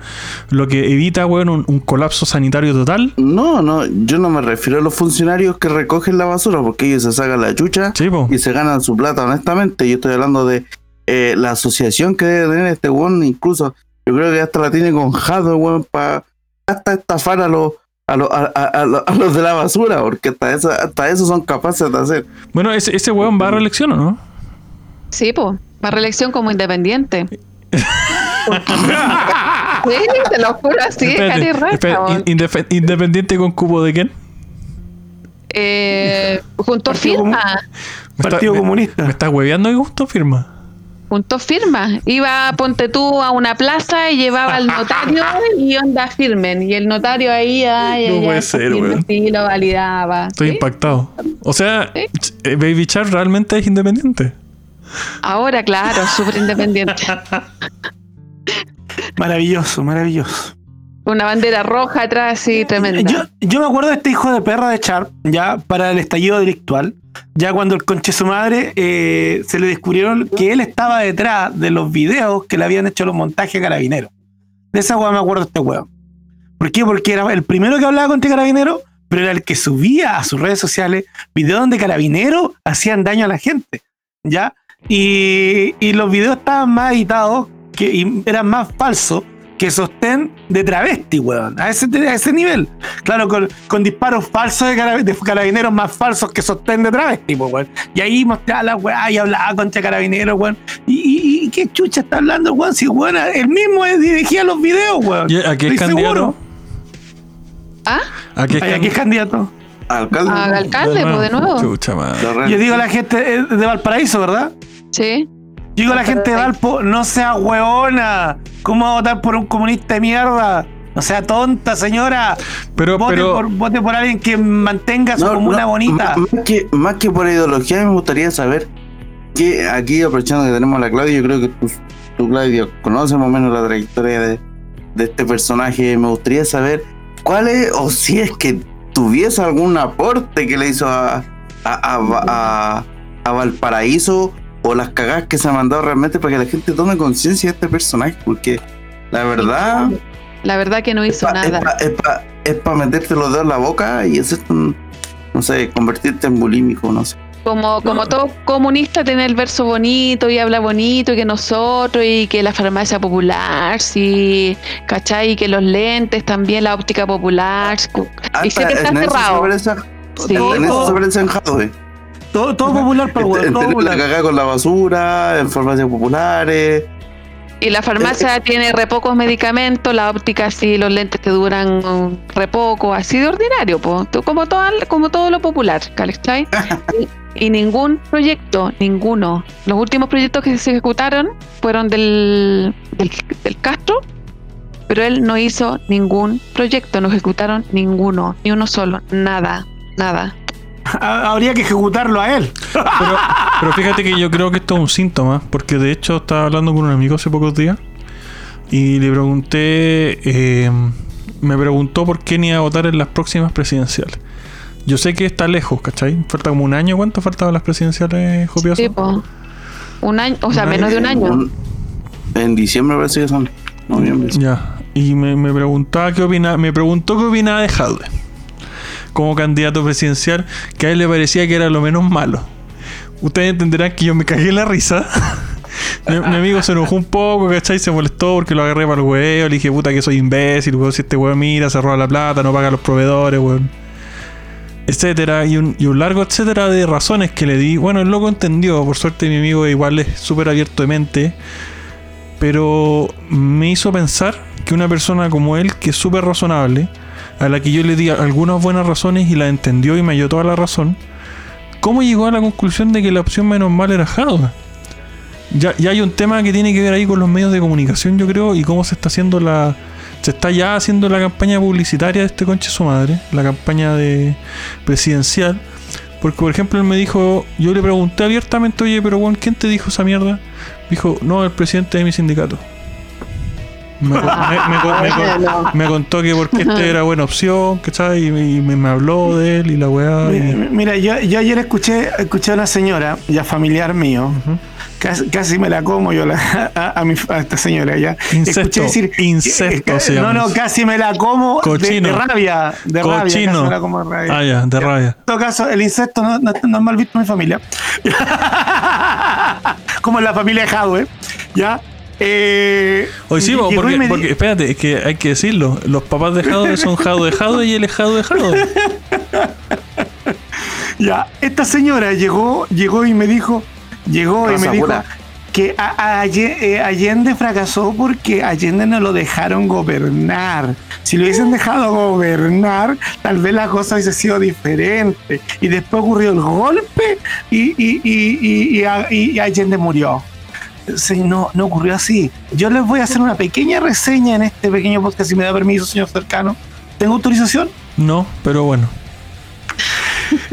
Lo que evita, weón, un, un colapso sanitario total. No, no, yo no me refiero a los funcionarios que recogen la basura porque ellos se sacan la chucha Sí, y se ganan su plata, honestamente. Yo estoy hablando de eh, la asociación que debe tener este weón, incluso yo creo que hasta la tiene con Jado, weón, para hasta estafar a los a, los- a, a- a los- a los de la basura, porque hasta eso, hasta eso son capaces de hacer. Bueno, ese, ese weón va a reelección, ¿o no? Sí, pues, para reelección como independiente. [LAUGHS] sí, te lo juro así, Espérate, espérate, ¿Independiente con cupo de quién? Eh, junto Partido firma, ¿Me Partido está- Comunista. ¿Me estás hueveando y gusto firma? Junto firma. Iba, ponte tú, a una plaza y llevaba al notario y onda firmen. Y el notario ahí, ay, No ay, puede ay, ser, firme, weón. sí, lo validaba. Estoy ¿sí? impactado. O sea, Sí. eh, Baby Char realmente es independiente. Ahora, claro, súper independiente. [LAUGHS] Maravilloso, maravilloso. Una bandera roja atrás y tremenda. Yo, yo me acuerdo de este hijo de perra de Sharp, ya para el estallido delictual, ya cuando el conche su madre eh, se le descubrieron que él estaba detrás de los videos que le habían hecho los montajes a carabineros. De esa weá me acuerdo este weón. ¿Por qué? Porque era el primero que hablaba contra carabineros, pero era el que subía a sus redes sociales videos donde carabineros hacían daño a la gente. ¿Ya? Y, y los videos estaban más editados que, y eran más falsos que sostén de travesti, weón. A ese, a ese nivel. Claro, con, con disparos falsos de, carab- de carabineros más falsos que sostén de travesti, pues, weón. Y ahí mostraba la weá y hablaba contra carabineros, weón. Y, y- y qué chucha está hablando, weón. Si, weón, él mismo dirigía los videos, weón. ¿Y ¿A qué es Estoy candidato? seguro. ¿Ah? ¿A qué es Ay, aquí es candidato? Alcalde. Ah, alcalde, pues de nuevo. Chucha madre. Yo digo a la gente eh, de Valparaíso, ¿verdad? Sí. Digo a la gente de Valpo, no sea hueona. ¿Cómo va a votar por un comunista de mierda? No sea tonta, señora. Pero, vote, pero, por, vote por alguien que mantenga su No, comuna no, bonita. Más, que, más que por ideología, me gustaría saber que aquí, aprovechando que tenemos a la Claudia, yo creo que tú, tú, Claudia, conoces más o menos la trayectoria de, de este personaje. Me gustaría saber cuál es, o si es que tuviese algún aporte que le hizo a, a, a- a- a Valparaíso o las cagadas que se ha mandado realmente para que la gente tome conciencia de este personaje, porque la verdad. La verdad que no hizo pa- nada. Es para es pa meterte los dedos en la boca y hacerte un, no sé, convertirte en bulímico, no sé. Como, como todo comunista tiene el verso bonito y habla bonito y que nosotros y que la farmacia popular, sí, ¿cachai? Y que los lentes también, la óptica popular. Y siempre está cerrado. parece a- Sí, en eso todo- se parece en Jadwe. Todo, todo popular para weón, todo tener la cagada con la basura, en farmacias populares. Y la farmacia tiene re pocos medicamentos, la óptica sí, los lentes te duran re poco, así de ordinario, po. Como, todo, como todo lo popular, ¿cachai? [LAUGHS] y, y ningún proyecto, ninguno. Los últimos proyectos que se ejecutaron fueron del, del, del Castro, pero él no hizo ningún proyecto, no ejecutaron ninguno, ni uno solo, nada, nada. [LAUGHS] Ha- Habría que ejecutarlo a él. Pero, pero [LAUGHS] fíjate que yo creo que esto es un síntoma, porque de hecho estaba hablando con un amigo hace pocos días y le pregunté, eh, me preguntó por qué ni iba a votar en las próximas presidenciales. Yo sé que está lejos, ¿cachai? Falta como un año. ¿Cuánto faltaban las presidenciales, Jopioso? Sí, po. Un año, o sea, Un menos de un año. Un- en diciembre parece que son. Noviembre. Ya. Y me, me preguntaba qué opinaba, me preguntó qué opinaba de Jadwe como candidato presidencial, que a él le parecía que era lo menos malo. Ustedes entenderán que yo me cagué la risa. [LAUGHS] mi, mi amigo se enojó un poco, ¿cachai? Se molestó porque lo agarré para el huevo. Le dije, puta, que soy imbécil, weón. Si este weón mira, se roba la plata, no paga los proveedores, weón. Etcétera. Y un, y un largo etcétera de razones que le di. Bueno, el loco entendió. Por suerte, mi amigo igual es súper abierto de mente. Pero me hizo pensar que una persona como él, que es súper razonable, a la que yo le di algunas buenas razones y la entendió y me dio toda la razón, ¿cómo llegó a la conclusión de que la opción menos mal era Jadwe? Ya, ya hay un tema que tiene que ver ahí con los medios de comunicación, yo creo, y cómo se está haciendo la. Se está ya haciendo la campaña publicitaria de este conche su madre, la campaña de presidencial. Porque, por ejemplo, él me dijo, yo le pregunté abiertamente, oye, pero bueno, ¿quién te dijo esa mierda? Dijo, no, el presidente de mi sindicato. Me, co- me- me co- me co- me contó que porque este era buena opción, ¿cachai? Y, y me, me habló de él y la weá. y- Mira, yo, yo ayer escuché, escuché a una señora, ya familiar mío, casi, casi me la como yo la- [LAUGHS] a, a mi- a esta señora ya. Incesto, incesto eh, No, no, casi me la como de, Cochino. de rabia. De rabia, me la como de rabia. Ah, ya, de rabia. En todo caso, el incesto no, no- no es mal visto en mi familia. [LAUGHS] Como en la familia de Jadwe, ¿ya? Eh, Hoy sí, porque, me di- porque, espérate, es que hay que decirlo. Los papás de Jadwe son Jadwe de Jadwe y él es Jadwe de Jadwe. [LAUGHS] Ya, esta señora llegó, llegó y me dijo, llegó y me dijo que a- eh, Allende fracasó porque Allende no lo dejaron gobernar. Si lo hubiesen dejado gobernar, tal vez la cosa hubiese sido diferente. Y después ocurrió el golpe y, y, y, y- y a- y Allende murió. Sí, no, no ocurrió así. Yo les voy a hacer una pequeña reseña en este pequeño podcast, si me da permiso, señor cercano. ¿Tengo autorización? No, pero bueno.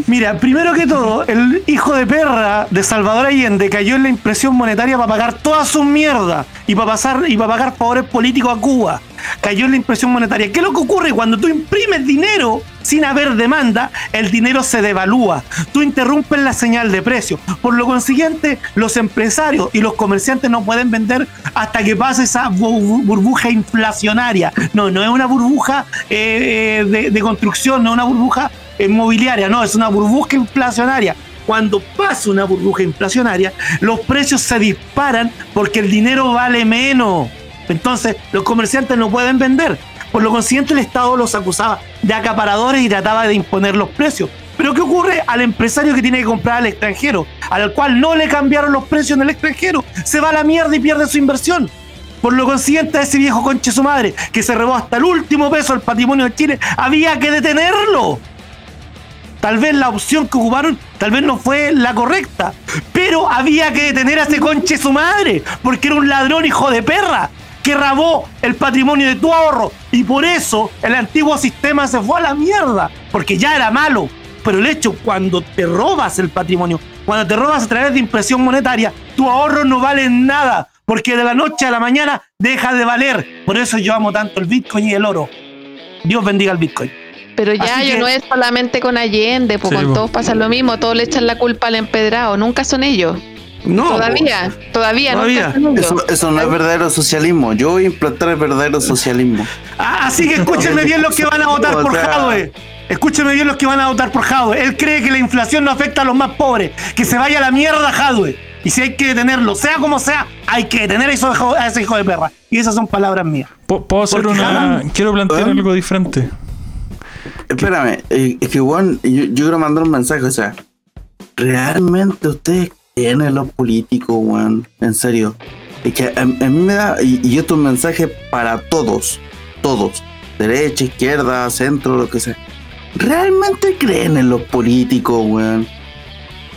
Mira, primero que todo, el hijo de perra de Salvador Allende cayó en la impresión monetaria para pagar toda su mierda y para pasar y para pagar favores políticos a Cuba. Cayó en la impresión monetaria. ¿Qué es lo que ocurre cuando tú imprimes dinero sin haber demanda? El dinero se devalúa. Tú interrumpes la señal de precio. Por lo consiguiente, los empresarios y los comerciantes no pueden vender hasta que pase esa bu- burbuja inflacionaria. No, no es una burbuja eh, eh, de construcción, no es una burbuja inmobiliaria, no, es una burbuja inflacionaria. Cuando pasa una burbuja inflacionaria, los precios se disparan porque el dinero vale menos. Entonces, los comerciantes no pueden vender. Por lo consiguiente, el Estado los acusaba de acaparadores y trataba de imponer los precios. Pero ¿qué ocurre al empresario que tiene que comprar al extranjero? Al cual no le cambiaron los precios en el extranjero. Se va a la mierda y pierde su inversión. Por lo consiguiente, a ese viejo conche su madre, que se robó hasta el último peso del patrimonio de Chile, había que detenerlo. Tal vez la opción que ocuparon, tal vez no fue la correcta, pero había que detener a ese conche su madre, porque era un ladrón hijo de perra que robó el patrimonio de tu ahorro. Y por eso el antiguo sistema se fue a la mierda, porque ya era malo. Pero el hecho, cuando te robas el patrimonio, cuando te robas a través de impresión monetaria, tu ahorro no vale nada, porque de la noche a la mañana deja de valer. Por eso yo amo tanto el Bitcoin y el oro. Dios bendiga el Bitcoin. Pero ya yo que- no es solamente con Allende, pues Sí, con po. todos pasa lo mismo, todos le echan la culpa al empedrado, nunca son ellos. No, todavía, todavía, Todavía. nunca son ellos. Eso, eso no es verdadero socialismo. Yo voy a implantar el verdadero socialismo. Ah, Así que escúchenme bien los que van a [LAUGHS] votar por Jadwe. Escúchenme bien los que van a votar por Jadwe. Él cree que la inflación no afecta a los más pobres. Que se vaya a la mierda Jadwe. Y si hay que detenerlo, sea como sea, hay que detener a ese hijo, a ese hijo de perra. Y esas son palabras mías. ¿Puedo hacer Porque una. Quiero plantear ¿Ah? algo diferente. Espérame, eh, es que weón, yo, yo quiero mandar un mensaje, o sea, ¿realmente ustedes creen en los políticos, weón? En serio. Es que a, a mí me da, y, y esto es un mensaje para todos, todos, derecha, izquierda, centro, lo que sea. ¿Realmente creen en los políticos, weón?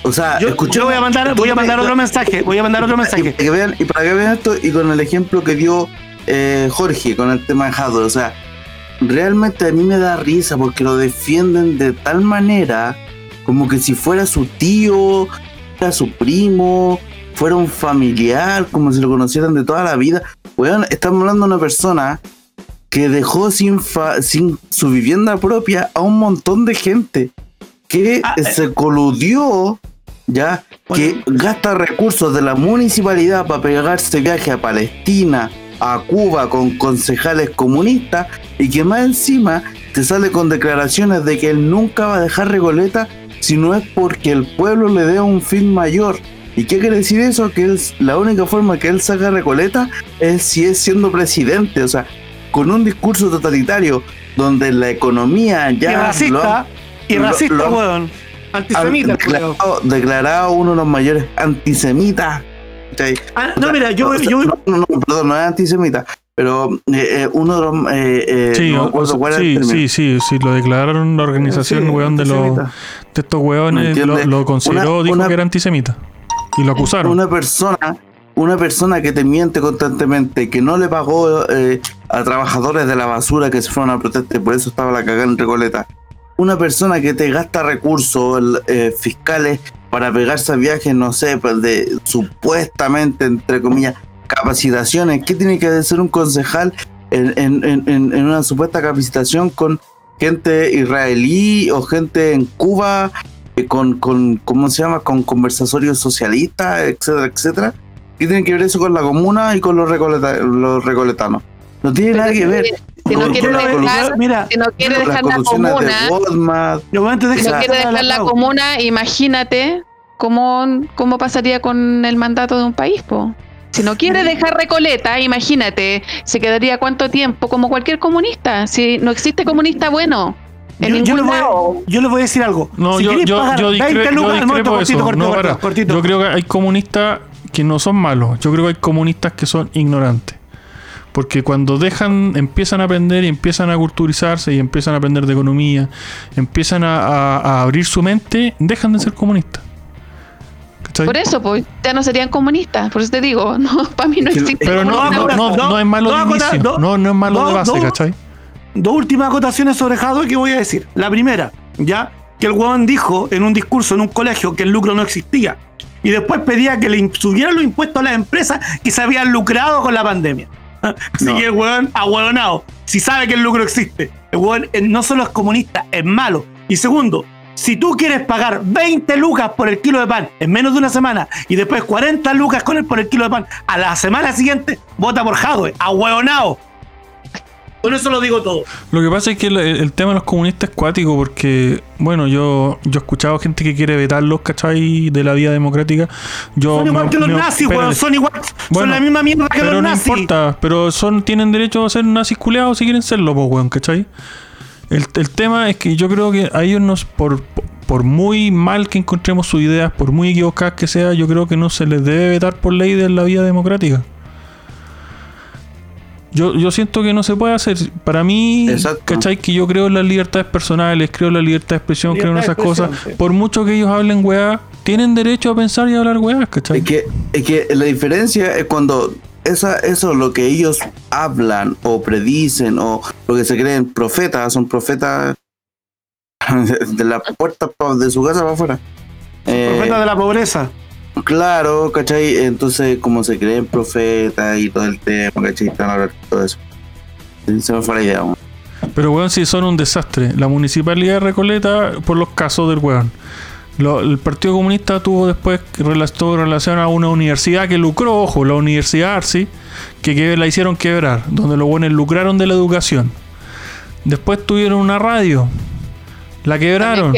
O sea, Yo, escuché- yo voy a mandar, voy a mandar otro mensaje. Voy a mandar otro y, mensaje. para que vean, y para que vean esto, y con el ejemplo que dio eh, Jorge con el tema de hardware, o sea, realmente a mí me da risa porque lo defienden de tal manera como que si fuera su tío, fuera su primo, fuera un familiar, como si lo conocieran de toda la vida. Weón, estamos hablando de una persona que dejó sin, fa- sin su vivienda propia a un montón de gente que Ah, eh. se coludió ya que gasta recursos de la municipalidad para pegarse viaje a Palestina, a Cuba con concejales comunistas y que más encima te sale con declaraciones de que él nunca va a dejar Recoleta si no es porque el pueblo le dé un fin mayor. ¿Y qué quiere decir eso? Que él- la única forma que él saca Recoleta es si es siendo presidente, o sea, con un discurso totalitario donde la economía Y ya lo racista, y racista, lo- weón. Antisemita, declarado uno de los mayores antisemitas. ¿Cachai? Ah, no, mira, yo, O sea, yo, no, no, no, perdón, no es antisemita, pero eh, eh, uno de los. Eh, eh, Sí, no o- sí, sí, sí, sí, lo declararon la organización, Sí, weón, de, los, de estos weones, ¿Me lo, consideró, Una- dijo una- que era antisemita. Y lo acusaron. Una persona, una persona que te miente constantemente, que no le pagó eh, a trabajadores de la basura que se fueron a protesta y por eso estaba la cagada en Recoleta. Una persona que te gasta recursos eh, fiscales para pegarse a viajes, no sé, pues de supuestamente, entre comillas, capacitaciones. ¿Qué tiene que hacer un concejal en, en- en- una supuesta capacitación con gente israelí o gente en Cuba eh, con, con, ¿cómo se llama? Con conversatorios socialistas, etcétera, etcétera. ¿Qué tiene que ver eso con la comuna y con los, recoleta- los recoletanos? No tiene nada que ver. Si no quiere dejar, mira, si no quiere con las dejar la comuna, de Walmart. yo antes de si no quiere dejar la comuna, imagínate cómo, cómo pasaría con el mandato de un país, po. Si no quiere dejar Recoleta, imagínate, se quedaría cuánto tiempo como cualquier comunista. Si no existe comunista bueno. En Yo, yo lado. voy, yo les voy a decir algo. No, Si yo, yo, pagar yo 20 discre- yo lucas, momento, discrepo eso. cortito, cortito, No, cortito. Yo creo que hay comunistas que no son malos. Yo creo que hay comunistas que son ignorantes. Porque cuando dejan, empiezan a aprender y empiezan a culturizarse y empiezan a aprender de economía, empiezan a, a- a abrir su mente, dejan de ser comunistas. ¿Cachai? Por eso, pues, ya no serían comunistas. Por eso te digo, [LAUGHS] no, para mí no existe. Pero no, no, no, no, es malo no, de inicio. no, No, es malo de base, no. ¿cachai? Dos últimas acotaciones sobre Jadwe que voy a decir. La primera, ya, que el huevón dijo en un discurso en un colegio que el lucro no existía. Y después pedía que le subieran los impuestos a las empresas que se habían lucrado con la pandemia. [LAUGHS] Así No. que el huevón, ahueonado, si sabe que el lucro existe. El huevón eh, no solo es comunista, es malo. Y segundo, si tú quieres pagar 20 lucas por el kilo de pan en menos de una semana y después 40 lucas con el, por el kilo de pan a la semana siguiente, vota por Jadwe, ahueonado. Con eso lo digo todo. Lo que pasa es que el, el tema de los comunistas es cuático porque, bueno, yo, yo he escuchado gente que quiere vetarlos, ¿cachai? De la vida democrática. Yo Son igual me- que los me- nazis, weón. Son igual. Bueno, son la misma mierda que pero los no nazis. importa, pero son, tienen derecho a ser nazis culeados si quieren serlo, pues, weón, ¿cachai? El, el tema es que yo creo que a ellos nos, por, por muy mal que encontremos sus ideas, por muy equivocadas que sea, yo creo que no se les debe vetar por ley de la vida democrática. Yo, yo siento que no se puede hacer. Para mí, Exacto. ¿cachai? Que yo creo en las libertades personales, creo en la libertad de expresión, creo en esas cosas. sí. Por mucho que ellos hablen weá, tienen derecho a pensar y a hablar weá, ¿cachai? Es que, es que la diferencia es cuando esa, eso lo que ellos hablan o predicen o lo que se creen profetas, son profetas [LAUGHS] de la puerta de su casa para afuera. Eh, Profeta de la pobreza. Claro, ¿cachai? Entonces, como se creen profetas y todo el tema, ¿cachai? Están hablando todo eso. Se me fue la idea. Pero weón, si son un desastre. La municipalidad de Recoleta, por los casos del weón. Lo- el Partido Comunista tuvo después tuvo relación a una universidad que lucró, ojo, la Universidad Arsi, que, que la hicieron quebrar, donde los buenos lucraron de la educación. Después tuvieron una radio, la quebraron.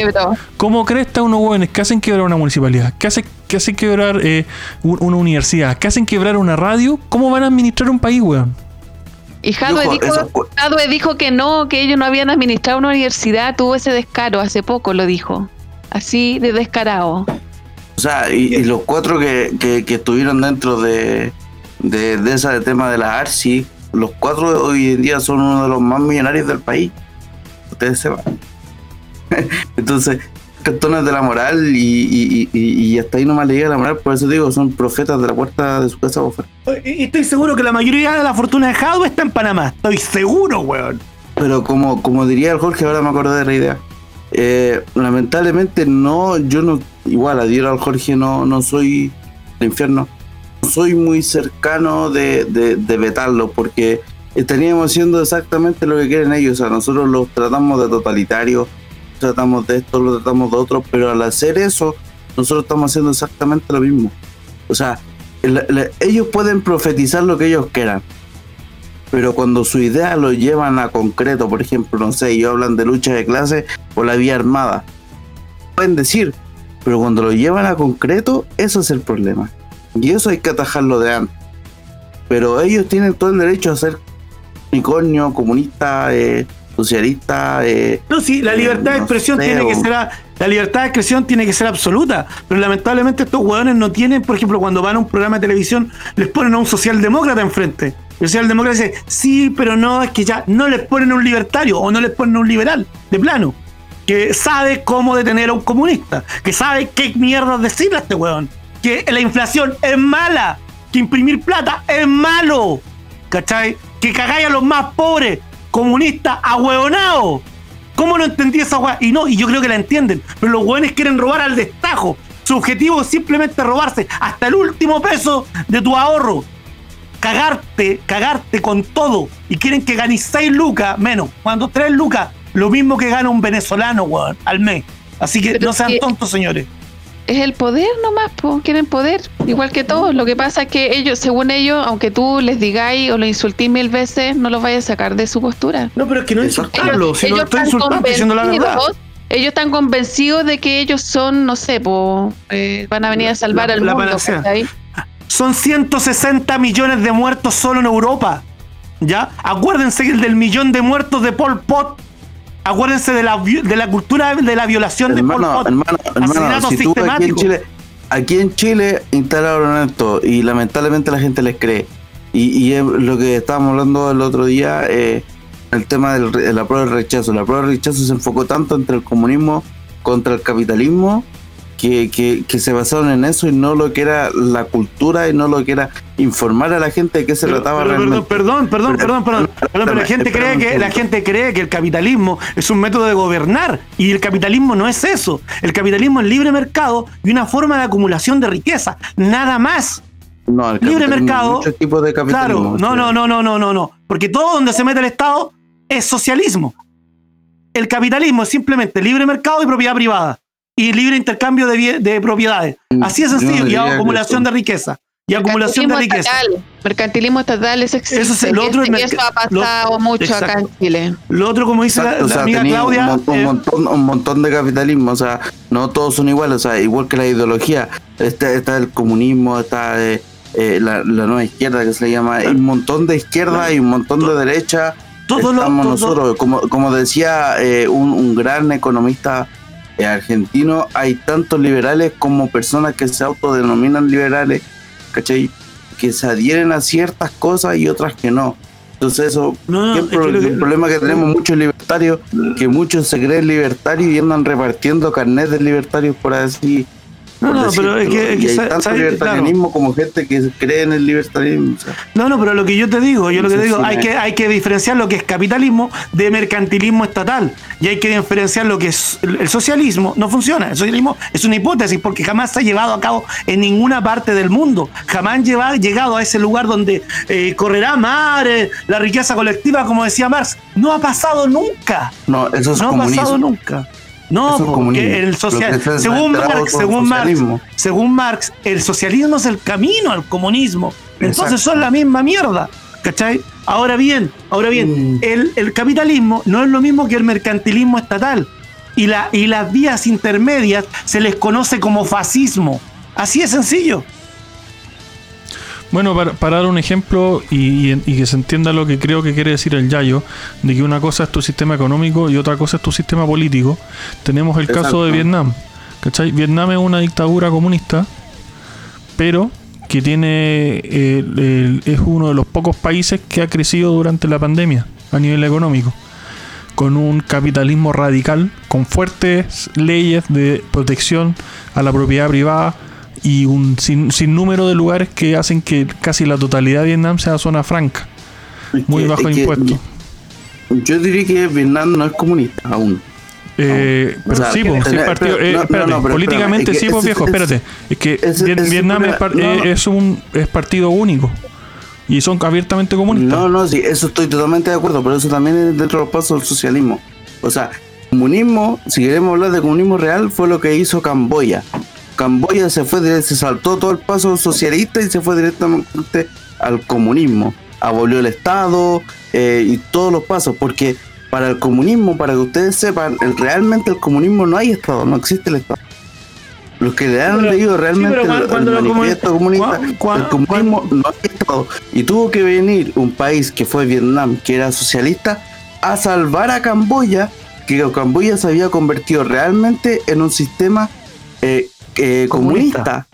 ¿Cómo crees que unos jóvenes que hacen quebrar una municipalidad? ¿Que hacen, que hacen quebrar eh, un- una universidad? ¿Que hacen quebrar una radio? ¿Cómo van a administrar un país, weón? Y Jadwe dijo, eso fue- Jadwe dijo que no, que ellos no habían administrado una universidad, tuvo ese descaro, hace poco lo dijo. Así de descarado. O sea, y, y los cuatro que, que, que estuvieron dentro de, de, de ese tema de la ARSI, los cuatro hoy en día son uno de los más millonarios del país. Ustedes sepan. [LAUGHS] Entonces, cartones de la moral y, y, y, y hasta ahí nomás le llega la moral, por eso digo, son profetas de la puerta de su casa. Y estoy seguro que la mayoría de la fortuna de Jadwe está en Panamá. Estoy seguro, weón. Pero como, como diría el Jorge, ahora me acordé de la idea. Eh, lamentablemente no, yo no, igual adhiero al Jorge, no, no soy el infierno. No soy muy cercano de, de, de vetarlo porque estaríamos haciendo exactamente lo que quieren ellos. O sea, nosotros los tratamos de totalitarios, tratamos de esto, lo tratamos de otro, pero al hacer eso, nosotros estamos haciendo exactamente lo mismo. O sea, el- el- ellos pueden profetizar lo que ellos quieran, pero cuando su idea lo llevan a concreto, por ejemplo, no sé, ellos hablan de lucha de clase o la vía armada, pueden decir, pero cuando lo llevan a concreto, eso es el problema. Y eso hay que atajarlo de antes. Pero ellos tienen todo el derecho a ser unicornio, comunista, eh, socialista, eh, No, sí, la Eh, libertad de no expresión sé, tiene que ser a- la libertad de expresión tiene que ser absoluta, pero lamentablemente estos hueones no tienen, por ejemplo, cuando van a un programa de televisión les ponen a un socialdemócrata enfrente. El socialdemócrata dice, sí, pero no, es que ya no les ponen un libertario o no les ponen un liberal, de plano, que sabe cómo detener a un comunista, que sabe qué mierda decirle a este hueón, que la inflación es mala, que imprimir plata es malo, ¿cachai? Que cagáis a los más pobres, comunistas ahueonados. ¿Cómo no entendí esa weá? Y no, y yo creo que la entienden. Pero los weones quieren robar al destajo. Su objetivo es simplemente robarse hasta el último peso de tu ahorro. Cagarte, cagarte con todo. Y quieren que ganes 6 lucas menos. Cuando 3 lucas, lo mismo que gana un venezolano, weón, al mes. Así que Pero no sean que- tontos, señores. Es el poder nomás, po. quieren poder, igual que todos. Lo que pasa es que ellos, según ellos, aunque tú les digáis o lo insultís mil veces, no los vayas a sacar de su postura. No, pero es que no insultarlo, si no estoy están insultando, diciendo la verdad. convencidos- Ellos están convencidos de que ellos son, no sé, po, eh, van a venir a salvar La- al la mundo. Son 160 millones de muertos solo en Europa. ¿Ya? Acuérdense del millón de muertos de Pol Pot. Acuérdense de la, de la cultura de la violación de Pol hermano, Pot. hermano, si tú aquí en. Chile, aquí en Chile instalaron esto y lamentablemente la gente les cree. Y, y es lo que estábamos hablando el otro día, eh, el tema de la prueba del rechazo. La prueba del rechazo se enfocó tanto entre el comunismo contra el capitalismo que, que, que se basaron en eso y no lo que era la cultura y no lo que era informar a la gente de qué se Pero- trataba pero realmente. perdón, perdón, perdón, perdón, perdón, pero la gente cree que la gente cree que el capitalismo es un método de gobernar y el capitalismo no es eso. El capitalismo es libre mercado y una forma de acumulación de riqueza, nada más. No, el libre mercado, Muchos tipos de capitalismo. Claro, no, no, no, no, no, no, no. Porque todo donde se mete el Estado es socialismo. El capitalismo es simplemente libre mercado y propiedad privada. Y libre intercambio de, de propiedades. Así es sencillo. Y acumulación de riqueza. Y acumulación de Mercantilismo riqueza. estatal. Mercantilismo estatal, eso existe. Eso es- lo y otro es eso ha pasado lo- mucho acá en exacto. Chile. Lo otro, como dice la, Exacto, o la sea, amiga tenía Claudia, un, un eh, montón, un montón de capitalismo, o sea, no todos son iguales, o sea, igual que la ideología, está, está el comunismo, está eh, eh, la, la nueva izquierda que se le llama, hay un montón de izquierda y un montón de derecha, todo lo, estamos todo- nosotros, como, como decía eh, un, un gran economista argentino, hay tantos liberales como personas que se autodenominan liberales, ¿cachai? Que se adhieren a ciertas cosas y otras que no. Entonces eso No, no, ¿Qué es pro- que- el problema que tenemos muchos libertarios, que muchos se creen libertarios y andan repartiendo carnet de libertarios por así. No, no, pero es que- decirlo. es que Y hay sa- tanto sabe- libertarianismo como gente que cree en el libertarianismo. o sea, No, no, pero lo que yo te digo, yo lo que te digo, hay que, hay que diferenciar lo que es capitalismo de mercantilismo estatal. Y hay que diferenciar lo que es el socialismo. No funciona. El socialismo es una hipótesis porque jamás se ha llevado a cabo en ninguna parte del mundo. Jamás han lleva- llegado a ese lugar donde eh, correrá mar, eh, la riqueza colectiva, como decía Marx. No ha pasado nunca. no, eso es No ha pasado nunca. No, porque comunismo. el social, según Marx, según Marx, según Marx, el socialismo es el camino al comunismo. Entonces Exacto. son la misma mierda. ¿Cachai? Ahora bien, ahora bien, Mm. el, el capitalismo no es lo mismo que el mercantilismo estatal. Y, la, y las vías intermedias se les conoce como fascismo. Así de sencillo. Bueno, para, para dar un ejemplo y, y- y que se entienda lo que creo que quiere decir el Yayo, de que una cosa es tu sistema económico y otra cosa es tu sistema político, tenemos el caso de Vietnam. ¿Cachai? Vietnam es una dictadura comunista, pero que tiene eh, el- es uno de los pocos países que ha crecido durante la pandemia a nivel económico, con un capitalismo radical, con fuertes leyes de protección a la propiedad privada y un sin, sinnúmero de lugares que hacen que casi la totalidad de Vietnam sea zona franca, muy Es bajo impuesto. Yo diría que Vietnam no es comunista aún. Eh, pero sí, pues, sí, partido- eh, no, no, espérate, no, pero políticamente es sí, pues viejo, espérate. Es que Vietnam es, par- no, eh, es un es partido único y son abiertamente comunistas. No, no, sí, eso estoy totalmente de acuerdo, pero eso también es dentro de los pasos del socialismo. O sea, comunismo, si queremos hablar de comunismo real, fue lo que hizo Camboya. Camboya se fue, se saltó todo el paso socialista y se fue directamente al comunismo. Abolió el Estado eh, y todos los pasos, porque para el comunismo, para que ustedes sepan, el- realmente el comunismo no hay Estado, no existe el Estado. Los que le han leído sí, realmente pero el- el, manifiesto comunista, el comunismo no hay Estado. Y tuvo que venir un país que fue Vietnam, que era socialista, a salvar a Camboya, que Camboya se había convertido realmente en un sistema eh, eh, Comunista. comunista.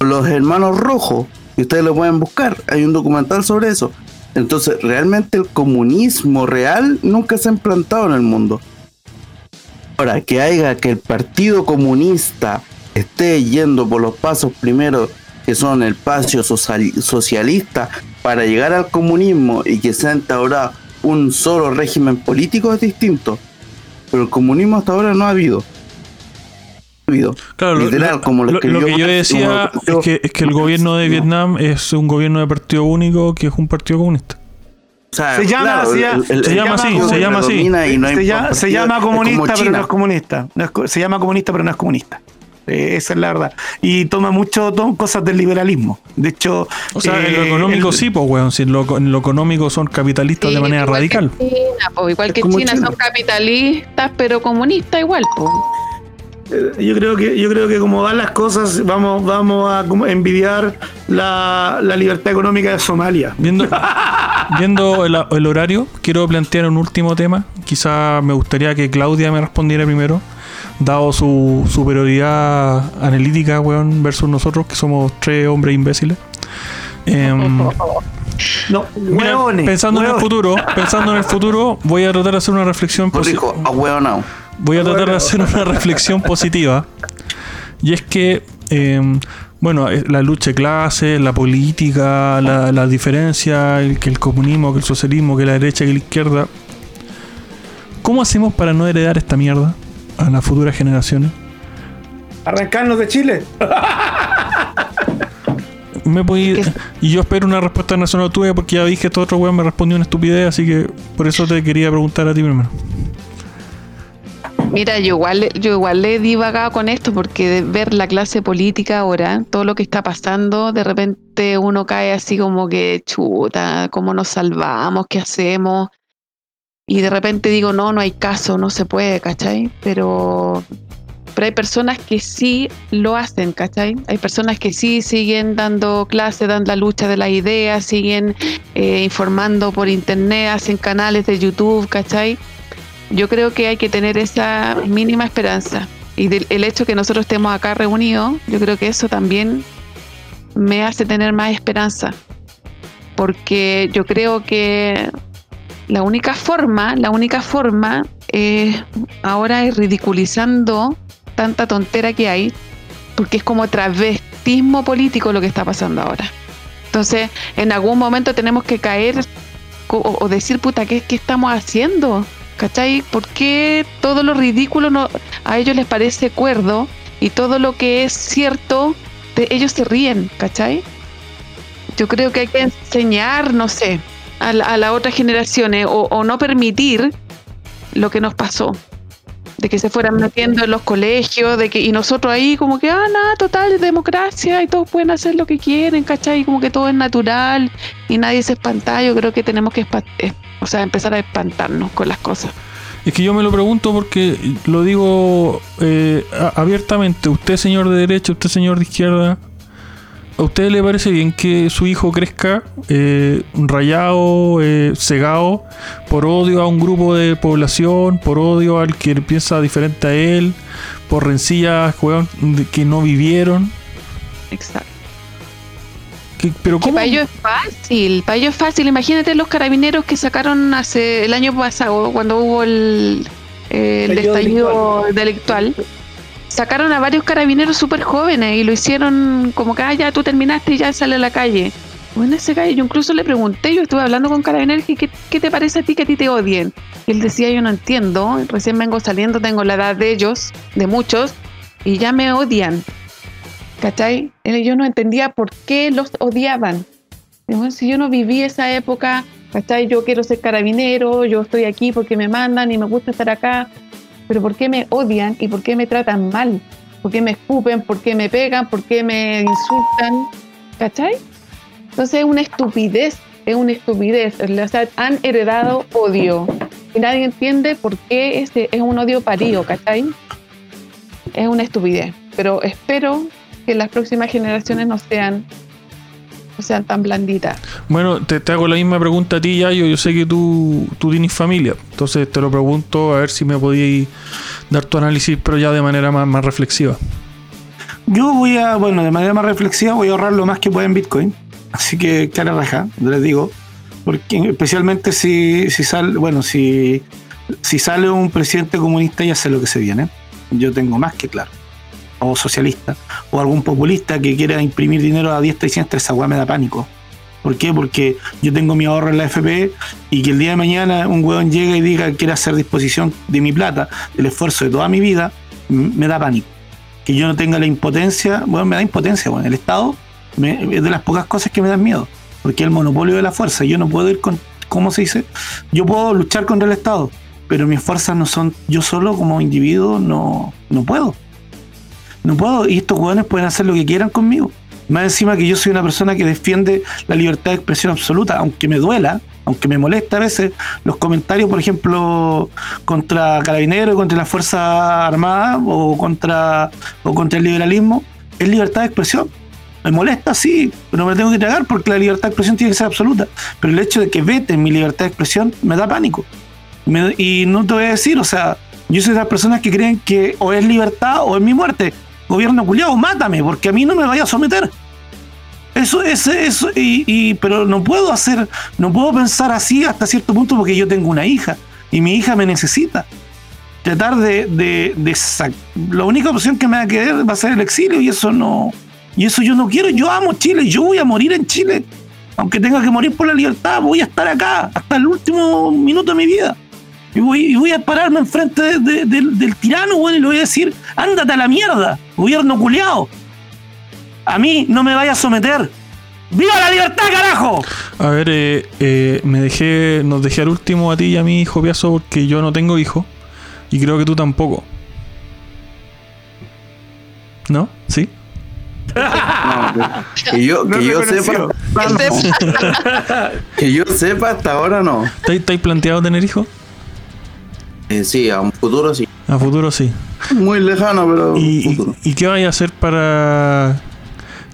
Los hermanos rojos, y ustedes lo pueden buscar, hay un documental sobre eso. Entonces, realmente el comunismo real nunca se ha implantado en el mundo. Ahora, que haya que el Partido Comunista esté yendo por los pasos primeros, que son el paso social- socialista, para llegar al comunismo y que sea ahora un solo régimen político es distinto. Pero el comunismo hasta ahora no ha habido. Claro, lo- Literal, lo, como lo lo- escribió lo que yo decía es que, es que el gobierno de No. Vietnam es un gobierno de partido único que es un partido comunista. O sea, Se llama- se llama- se llama así, se llama así. no se, llama, se comunista, pero China. no es comunista. No es se llama comunista, pero no es comunista. Eh, esa es la verdad. Y toma mucho to- cosas del liberalismo. De hecho, O sea, en lo eh, económico el- sí, pues, weón. Si en lo, en lo económico son capitalistas de manera igual radical. Que China, po, igual Es que China, China. son capitalistas, pero comunistas igual, po. Eh, Yo creo que yo creo que como van las cosas vamos vamos a como envidiar la, la libertad económica de Somalia. Viendo, viendo el, el horario, quiero plantear un último tema. Quizá me gustaría que Claudia me respondiera primero, dado su superioridad analítica, weón, versus nosotros, que somos tres hombres imbéciles. Em, No, mira, hueones, pensando en el futuro, pensando en el futuro, voy a tratar de hacer una reflexión posi- Dijo, "Ah, hueonao". Voy a tratar de hacer una reflexión [LAUGHS] positiva. Y es que, eh, bueno, eh, la lucha de clases, la política, la, la diferencia, el, que el comunismo, que el socialismo, que la derecha, que la izquierda. ¿Cómo hacemos para no heredar esta mierda a las futuras generaciones? Arrancarnos de Chile. [LAUGHS] Me Es y yo espero una respuesta nacional tuya porque ya dije que este otro weón me respondió una estupidez, así que por eso te quería preguntar a ti primero. Mira, yo igual, yo igual le he divagado con esto porque de ver la clase política ahora, todo lo que está pasando, de repente uno cae así como que chuta, ¿cómo nos salvamos? ¿Qué hacemos? Y de repente digo, no, no hay caso, no se puede, ¿cachai? Pero, pero hay personas que sí lo hacen, ¿cachai? Hay personas que sí siguen dando clases, dan la lucha de las ideas, siguen eh, informando por internet, hacen canales de YouTube, ¿cachai? Yo creo que hay que tener esa mínima esperanza. Y del- el hecho que nosotros estemos acá reunidos, yo creo que eso también me hace tener más esperanza. Porque yo creo que la única forma, la única forma eh, ahora es ridiculizando tanta tontera que hay, porque es como travestismo político lo que está pasando ahora. Entonces, en algún momento tenemos que caer o decir, puta, ¿qué, ¿qué estamos haciendo? ¿Cachai? ¿Por qué todo lo ridículo no, a ellos les parece cuerdo y todo lo que es cierto, ellos se ríen, ¿cachai? Yo creo que hay que enseñar, no sé, a, la- a las otras generaciones o no permitir lo que nos pasó. De que se fueran metiendo en los colegios, de que, y nosotros ahí como que, ah, nada, total, democracia, y todos pueden hacer lo que quieren, ¿cachai? Como que todo es natural y nadie se espanta. Yo creo que tenemos que o sea, empezar a espantarnos con las cosas. Es que yo me lo pregunto porque lo digo eh, abiertamente. Usted, señor de derecha, usted, señor de izquierda, ¿a usted le parece bien que su hijo crezca eh, rayado, eh, cegado, por odio a un grupo de población, por odio al que piensa diferente a él, por rencillas weón, de- que no vivieron? Exacto. ¿Qué- ¿Pero Que cómo? para ellos es fácil, para ellos es fácil. Imagínate los carabineros que sacaron hace el año pasado, cuando hubo el, eh, el Estallido estallido delictual. Sacaron a varios carabineros súper jóvenes y lo hicieron como que, ah, ya tú terminaste y ya sale a la calle. Bueno, ese gallo, yo incluso le pregunté, yo estuve hablando con carabineros ¿qué, ¿qué te parece a ti que a ti te odien? Y él decía, yo no entiendo, recién vengo saliendo, tengo la edad de ellos, de muchos, y ya me odian. ¿Cachai? Él- Yo no entendía por qué los odiaban. Bueno, si yo no viví esa época, ¿cachai? Yo quiero ser carabinero, yo estoy aquí porque me mandan y me gusta estar acá, pero ¿por qué me odian y por qué me tratan mal? ¿Por qué me escupen? ¿Por qué me pegan? ¿Por qué me insultan? ¿Cachai? Entonces es una estupidez, es una estupidez. O sea, han heredado odio y nadie entiende por qué ese es un odio parido, ¿cachai? Es una estupidez, pero espero que las próximas generaciones no sean, no sean tan blanditas. Bueno, te, te hago la misma pregunta a ti, Yayo. Yo sé que tú, tú tienes familia. Entonces te lo pregunto a ver si me podías dar tu análisis, pero ya de manera más, más reflexiva. Yo voy a, bueno, de manera más reflexiva, voy a ahorrar lo más que pueda en Bitcoin. Así que, cara raja, les digo. Porque especialmente si, si sale, bueno, si, si sale un presidente comunista, ya sé lo que se viene. Yo tengo más que claro. O socialista. O algún populista que quiera imprimir dinero a diestra y siniestra, esa weá me da pánico. ¿Por qué? Porque yo tengo mi ahorro en la FP y que el día de mañana un hueón llegue y diga que quiere hacer disposición de mi plata, del esfuerzo de toda mi vida, me da pánico que yo no tenga la impotencia, bueno, me da impotencia, bueno, el Estado me- es de las pocas cosas que me dan miedo, porque el monopolio de la fuerza, yo no puedo ir con, ¿cómo se dice? Yo puedo luchar contra el Estado, pero mis fuerzas no son, yo solo como individuo no, no puedo, no puedo, y estos hueones pueden hacer lo que quieran conmigo, más encima que yo soy una persona que defiende la libertad de expresión absoluta, aunque me duela, aunque me molesta a veces los comentarios, por ejemplo, contra Carabineros, contra la Fuerza Armada o contra, o contra el liberalismo, es libertad de expresión. Me molesta, sí, pero me tengo que tragar porque la libertad de expresión tiene que ser absoluta. Pero el hecho de que veten mi libertad de expresión me da pánico. Me- y no te voy a decir, o sea, yo soy de las personas que creen que o es libertad o es mi muerte. Gobierno culiado, mátame, porque a mí no me vaya a someter. Eso, ese, eso, y, y- pero no puedo hacer, no puedo pensar así hasta cierto punto porque yo tengo una hija y mi hija me necesita. Tratar de, de, de la única opción que me va a quedar va a ser el exilio y eso no, y eso yo no quiero. Yo amo Chile, yo voy a morir en Chile, aunque tenga que morir por la libertad, voy a estar acá hasta el último minuto de mi vida. Y voy, y voy a pararme enfrente de- de- del- del tirano, bueno, y le voy a decir, ándate a la mierda, gobierno culiao. A mí no me vaya a someter. ¡Viva la libertad, carajo! A ver, eh, eh, me dejé, nos dejé al último a ti y a mi hijo Piazo porque yo no tengo hijo y creo que tú tampoco. ¿No? ¿Sí? No, [LAUGHS] que- que yo, No que yo sepa, [LAUGHS] no. que yo sepa hasta ahora no. ¿Estáis estáis planteado tener hijo? Eh, sí, a un futuro sí. A futuro sí. Muy lejano, pero ¿Y, y- futuro. y qué vais a hacer para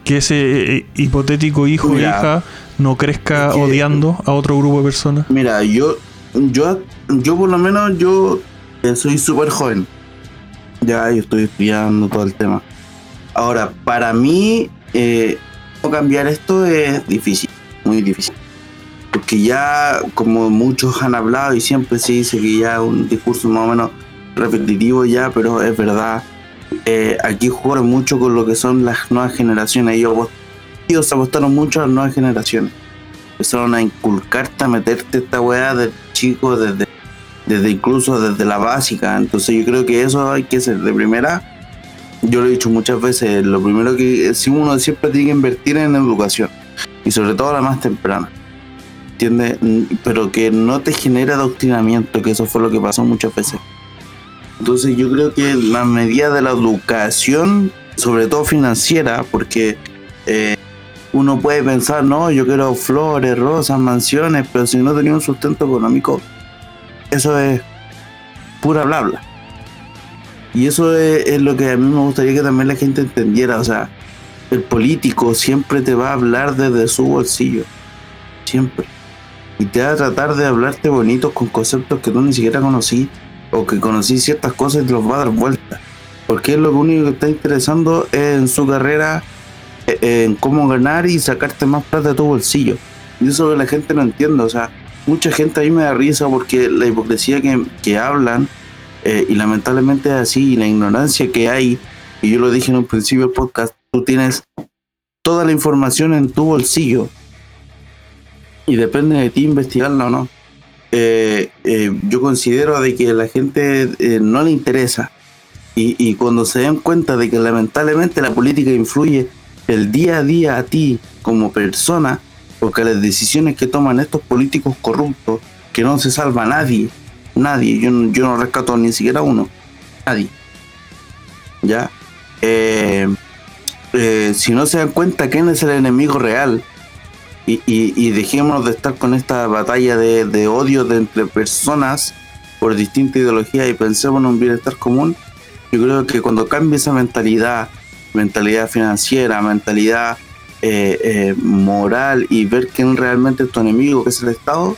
que ese eh, hipotético hijo o hija no crezca es que- odiando a otro grupo de personas? Mira, yo, yo, yo por lo menos yo eh, soy súper joven. Ya, yo estoy estudiando todo el tema. Ahora, para mí, eh, cambiar esto es difícil, muy difícil. Porque ya, como muchos han hablado y siempre se dice que ya un discurso más o menos repetitivo ya, pero es verdad. eh, aquí jugaron mucho con lo que son las nuevas generaciones. Ellos, ellos apostaron mucho a las nuevas generaciones empezaron a inculcarte, a meterte esta weá de chico, desde, desde incluso desde la básica. Entonces yo creo que eso hay que ser de primera. Yo lo he dicho muchas veces, lo primero que si uno siempre tiene que invertir en educación y sobre todo la más temprana. ¿Entiendes? Mm, Pero que no te genere adoctrinamiento, que eso fue lo que pasó muchas veces. Entonces yo creo que la medida de la educación, sobre todo financiera, porque eh, uno puede pensar, no, yo quiero flores, rosas, mansiones, pero si no tenía un sustento económico, eso es pura bla bla. Y eso es, es lo que a mí me gustaría que también la gente entendiera. O sea, el político siempre te va a hablar desde su bolsillo. Siempre. Y te va a tratar de hablarte bonito con conceptos que tú ni siquiera conocí. O que conocí ciertas cosas y te los va a dar vuelta. Porque lo único que está interesando es en su carrera eh, en cómo ganar y sacarte más plata de tu bolsillo. Y eso la gente no entiende, o sea, mucha gente a mí me da risa porque la hipocresía que, que hablan, eh, y lamentablemente es así, y la ignorancia que hay, y yo lo dije en un principio del podcast, tú tienes toda la información en tu bolsillo, y depende de ti investigarla o no. Eh, eh, yo considero de que la gente no le interesa, y, y cuando se den cuenta de que lamentablemente la política influye el día a día a ti como persona, porque las decisiones que toman estos políticos corruptos, que no se salva nadie, nadie, yo, no- yo no rescato ni siquiera uno, nadie. ¿Ya? Eh, eh, si no se dan cuenta quién es el enemigo real, y, y, y dejémonos de estar con esta batalla de, de odio de entre personas por distintas ideologías y pensemos en un bienestar común, yo creo que cuando cambie esa mentalidad, mentalidad financiera, mentalidad eh, eh, moral y ver quién realmente es tu enemigo, que es el Estado,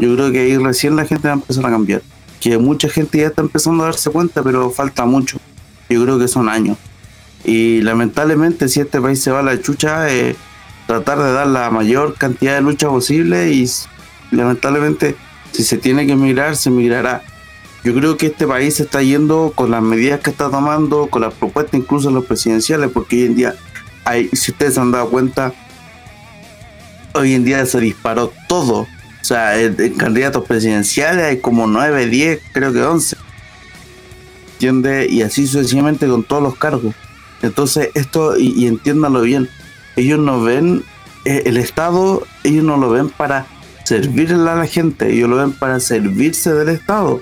yo creo que ahí recién la gente va a empezar a cambiar. Que mucha gente ya está empezando a darse cuenta, pero falta mucho. Yo creo que son años. Y lamentablemente si este país se va a la chucha, eh, tratar de dar la mayor cantidad de lucha posible y lamentablemente si se tiene que emigrar, se emigrará. Yo creo que este país se está yendo con las medidas que está tomando, con las propuestas incluso de los presidenciales, porque hoy en día hay, si ustedes se han dado cuenta, hoy en día se disparó todo. O sea, en, en candidatos presidenciales hay como 9, 10, creo que 11. ¿Entiendes? Y así sucesivamente con todos los cargos. Entonces, esto, y entiéndanlo bien, ellos no ven eh, el Estado, ellos no lo ven para servirle a la gente, ellos lo ven para servirse del Estado.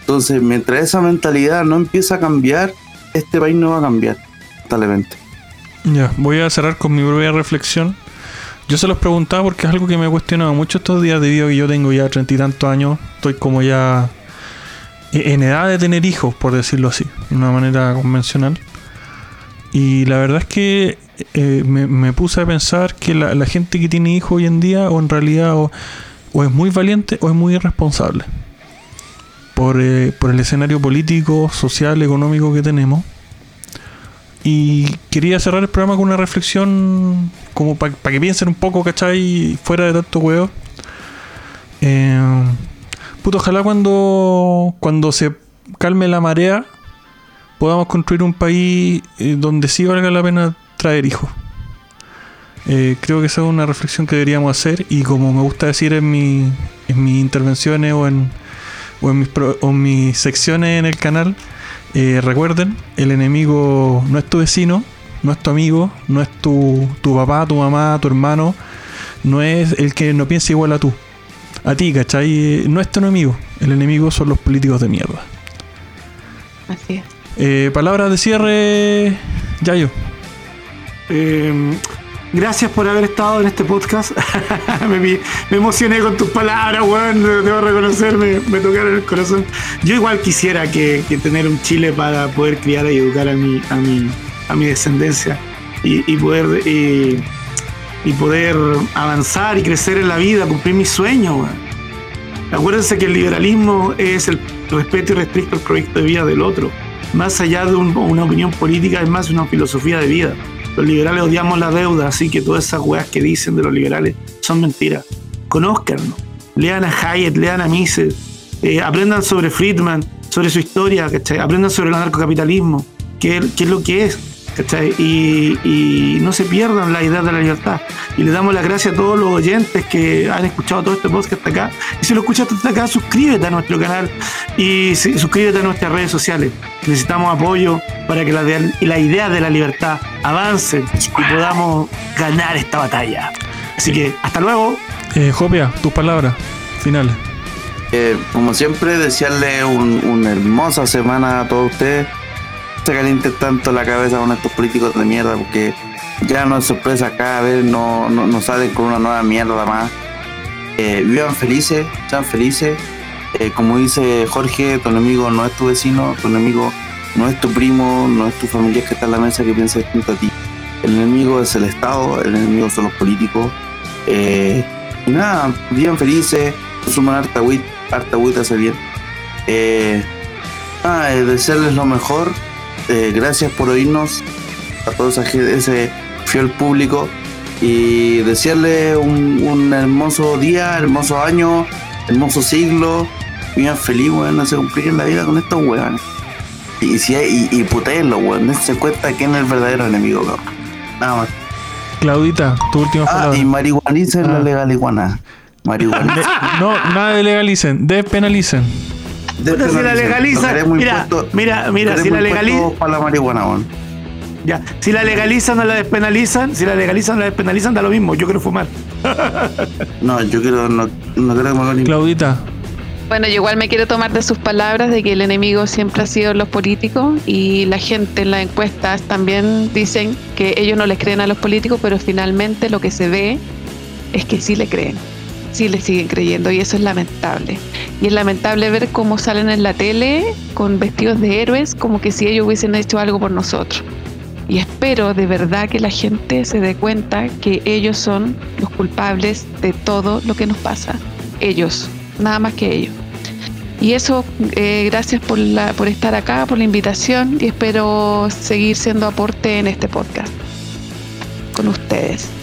Entonces, mientras esa mentalidad no empieza a cambiar, este país no va a cambiar, lamentablemente. Ya, voy a cerrar con mi propia reflexión. Yo se los preguntaba porque es algo que me he cuestionado mucho estos días debido a que yo tengo ya treinta y tantos años. Estoy como ya e- en edad de tener hijos, por decirlo así, de una manera convencional. Y la verdad es que eh, me, me puse a pensar que la, gente que tiene hijos hoy en día, o en realidad, o, o es muy valiente o es muy irresponsable. Por, eh, por el escenario político, social, económico que tenemos. Y quería cerrar el programa con una reflexión como para que piensen un poco, ¿cachai? Fuera de tanto huevo. Eh, puto, ojalá cuando, cuando se calme la marea podamos construir un país eh, donde sí valga la pena traer hijos. Eh, creo que esa es una reflexión que deberíamos hacer y como me gusta decir en, mi, en mis intervenciones o en, o en mis, pro- o en mis secciones en el canal, eh, recuerden, el enemigo no es tu vecino, no es tu amigo, no es tu, tu papá, tu mamá, tu hermano, no es el que no piensa igual a tú. A ti, ¿cachai? No es tu enemigo, el enemigo son los políticos de mierda. Así es. Eh, palabras de cierre, Yayo. Eh, gracias por haber estado en este podcast. [LAUGHS] me, emocioné con tus palabras, weón. Debo reconocerme, me tocaron el corazón. Yo igual quisiera que, tener un Chile para poder criar y educar a mi, a mi, a mi descendencia y, poder y, y poder avanzar y crecer en la vida, cumplir mis sueños. Acuérdense que el liberalismo es el respeto y restricto al proyecto de vida del otro. Más allá de un- una opinión política, es más una filosofía de vida. Los liberales odiamos la deuda, así que todas esas weas que dicen de los liberales son mentiras. Conózcanlo. Lean a Hayek, lean a Mises, eh, aprendan sobre Friedman, sobre su historia, ¿cachai? Aprendan sobre el anarcocapitalismo, qué, qué es lo que es, ¿cachai? Y, y no se pierdan la idea de la libertad. Y le damos las gracias a todos los oyentes que han escuchado todo este podcast hasta acá. Y si lo escuchaste hasta acá, suscríbete a nuestro canal y suscríbete a nuestras redes sociales. Necesitamos apoyo para que la, de- la idea de la libertad avance y podamos ganar esta batalla. Así que hasta luego. Eh, Jopia, tus palabras finales. Eh, como siempre, desearle un- una hermosa semana a todos ustedes. Se caliente tanto la cabeza con estos políticos de mierda, porque ya no es sorpresa cada vez, no, no, no salen con una nueva mierda más. Eh, vivan felices, sean felices. Eh, como dice Jorge, tu enemigo no es tu vecino, tu enemigo no es tu primo, no es tu familia que está en la mesa que piensa distinto a ti. El enemigo es el Estado, el enemigo son los políticos. Eh, y nada, vivan felices, consuman harta wheat, harta wheat hace bien. Eh, nada, eh, desearles lo mejor. Eh, gracias por oírnos a gente, ese fiel público y desearle un, un hermoso día, hermoso año, hermoso siglo, bien feliz, weón, no se cumplir la vida con estos weones. Y si hay, y, y putéenlo, weón, dense cuenta quién es el verdadero enemigo, cabrón. Nada más. Claudita, tu última Ah, palabra. y marihuanicen la Ah. legaliguana. Marihuanicen. De- no, nada de legalicen, despenalicen. Puta, si la legalizan, mira, mira, mira, si la legalizan, para la marihuana, weón. ya, si la legalizan o la despenalizan, si la legalizan o la despenalizan, da lo mismo, yo quiero fumar. [LAUGHS] No, yo quiero, no, no creo que me hagan ni- Claudita, Bueno, yo igual me quiero tomar de sus palabras de que el enemigo siempre ha sido los políticos y la gente en las encuestas también dicen que ellos no les creen a los políticos, pero finalmente lo que se ve es que sí le creen, sí le siguen creyendo y eso es lamentable. Y es lamentable ver cómo salen en la tele con vestidos de héroes como que si ellos hubiesen hecho algo por nosotros. Y espero de verdad que la gente se dé cuenta que ellos son los culpables de todo lo que nos pasa. Ellos, nada más que ellos. Y eso, eh, gracias por, por estar acá, por la invitación y espero seguir siendo aporte en este podcast con ustedes.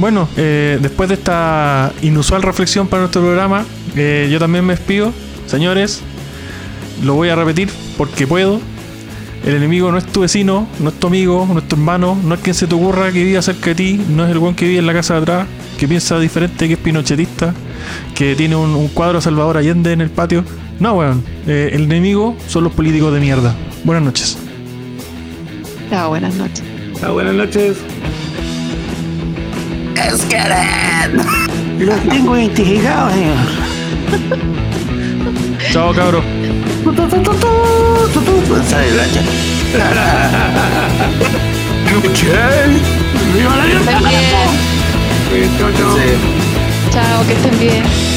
Bueno, eh, después de esta inusual reflexión para nuestro programa, eh, yo también me despido. Señores, lo voy a repetir porque puedo. El enemigo no es tu vecino, no es tu amigo, no es tu hermano, no es quien se te ocurra que viva cerca de ti, no es el buen que vive en la casa de atrás, que piensa diferente, que es pinochetista, que tiene un, un cuadro de Salvador Allende en el patio. No, weón. eh, el enemigo son los políticos de mierda. Buenas noches. Chao, buenas noches. Ah, buenas noches. ¡Es Karen! Los tengo identificados, señor. Chao. Sí. Chao, que estén bien.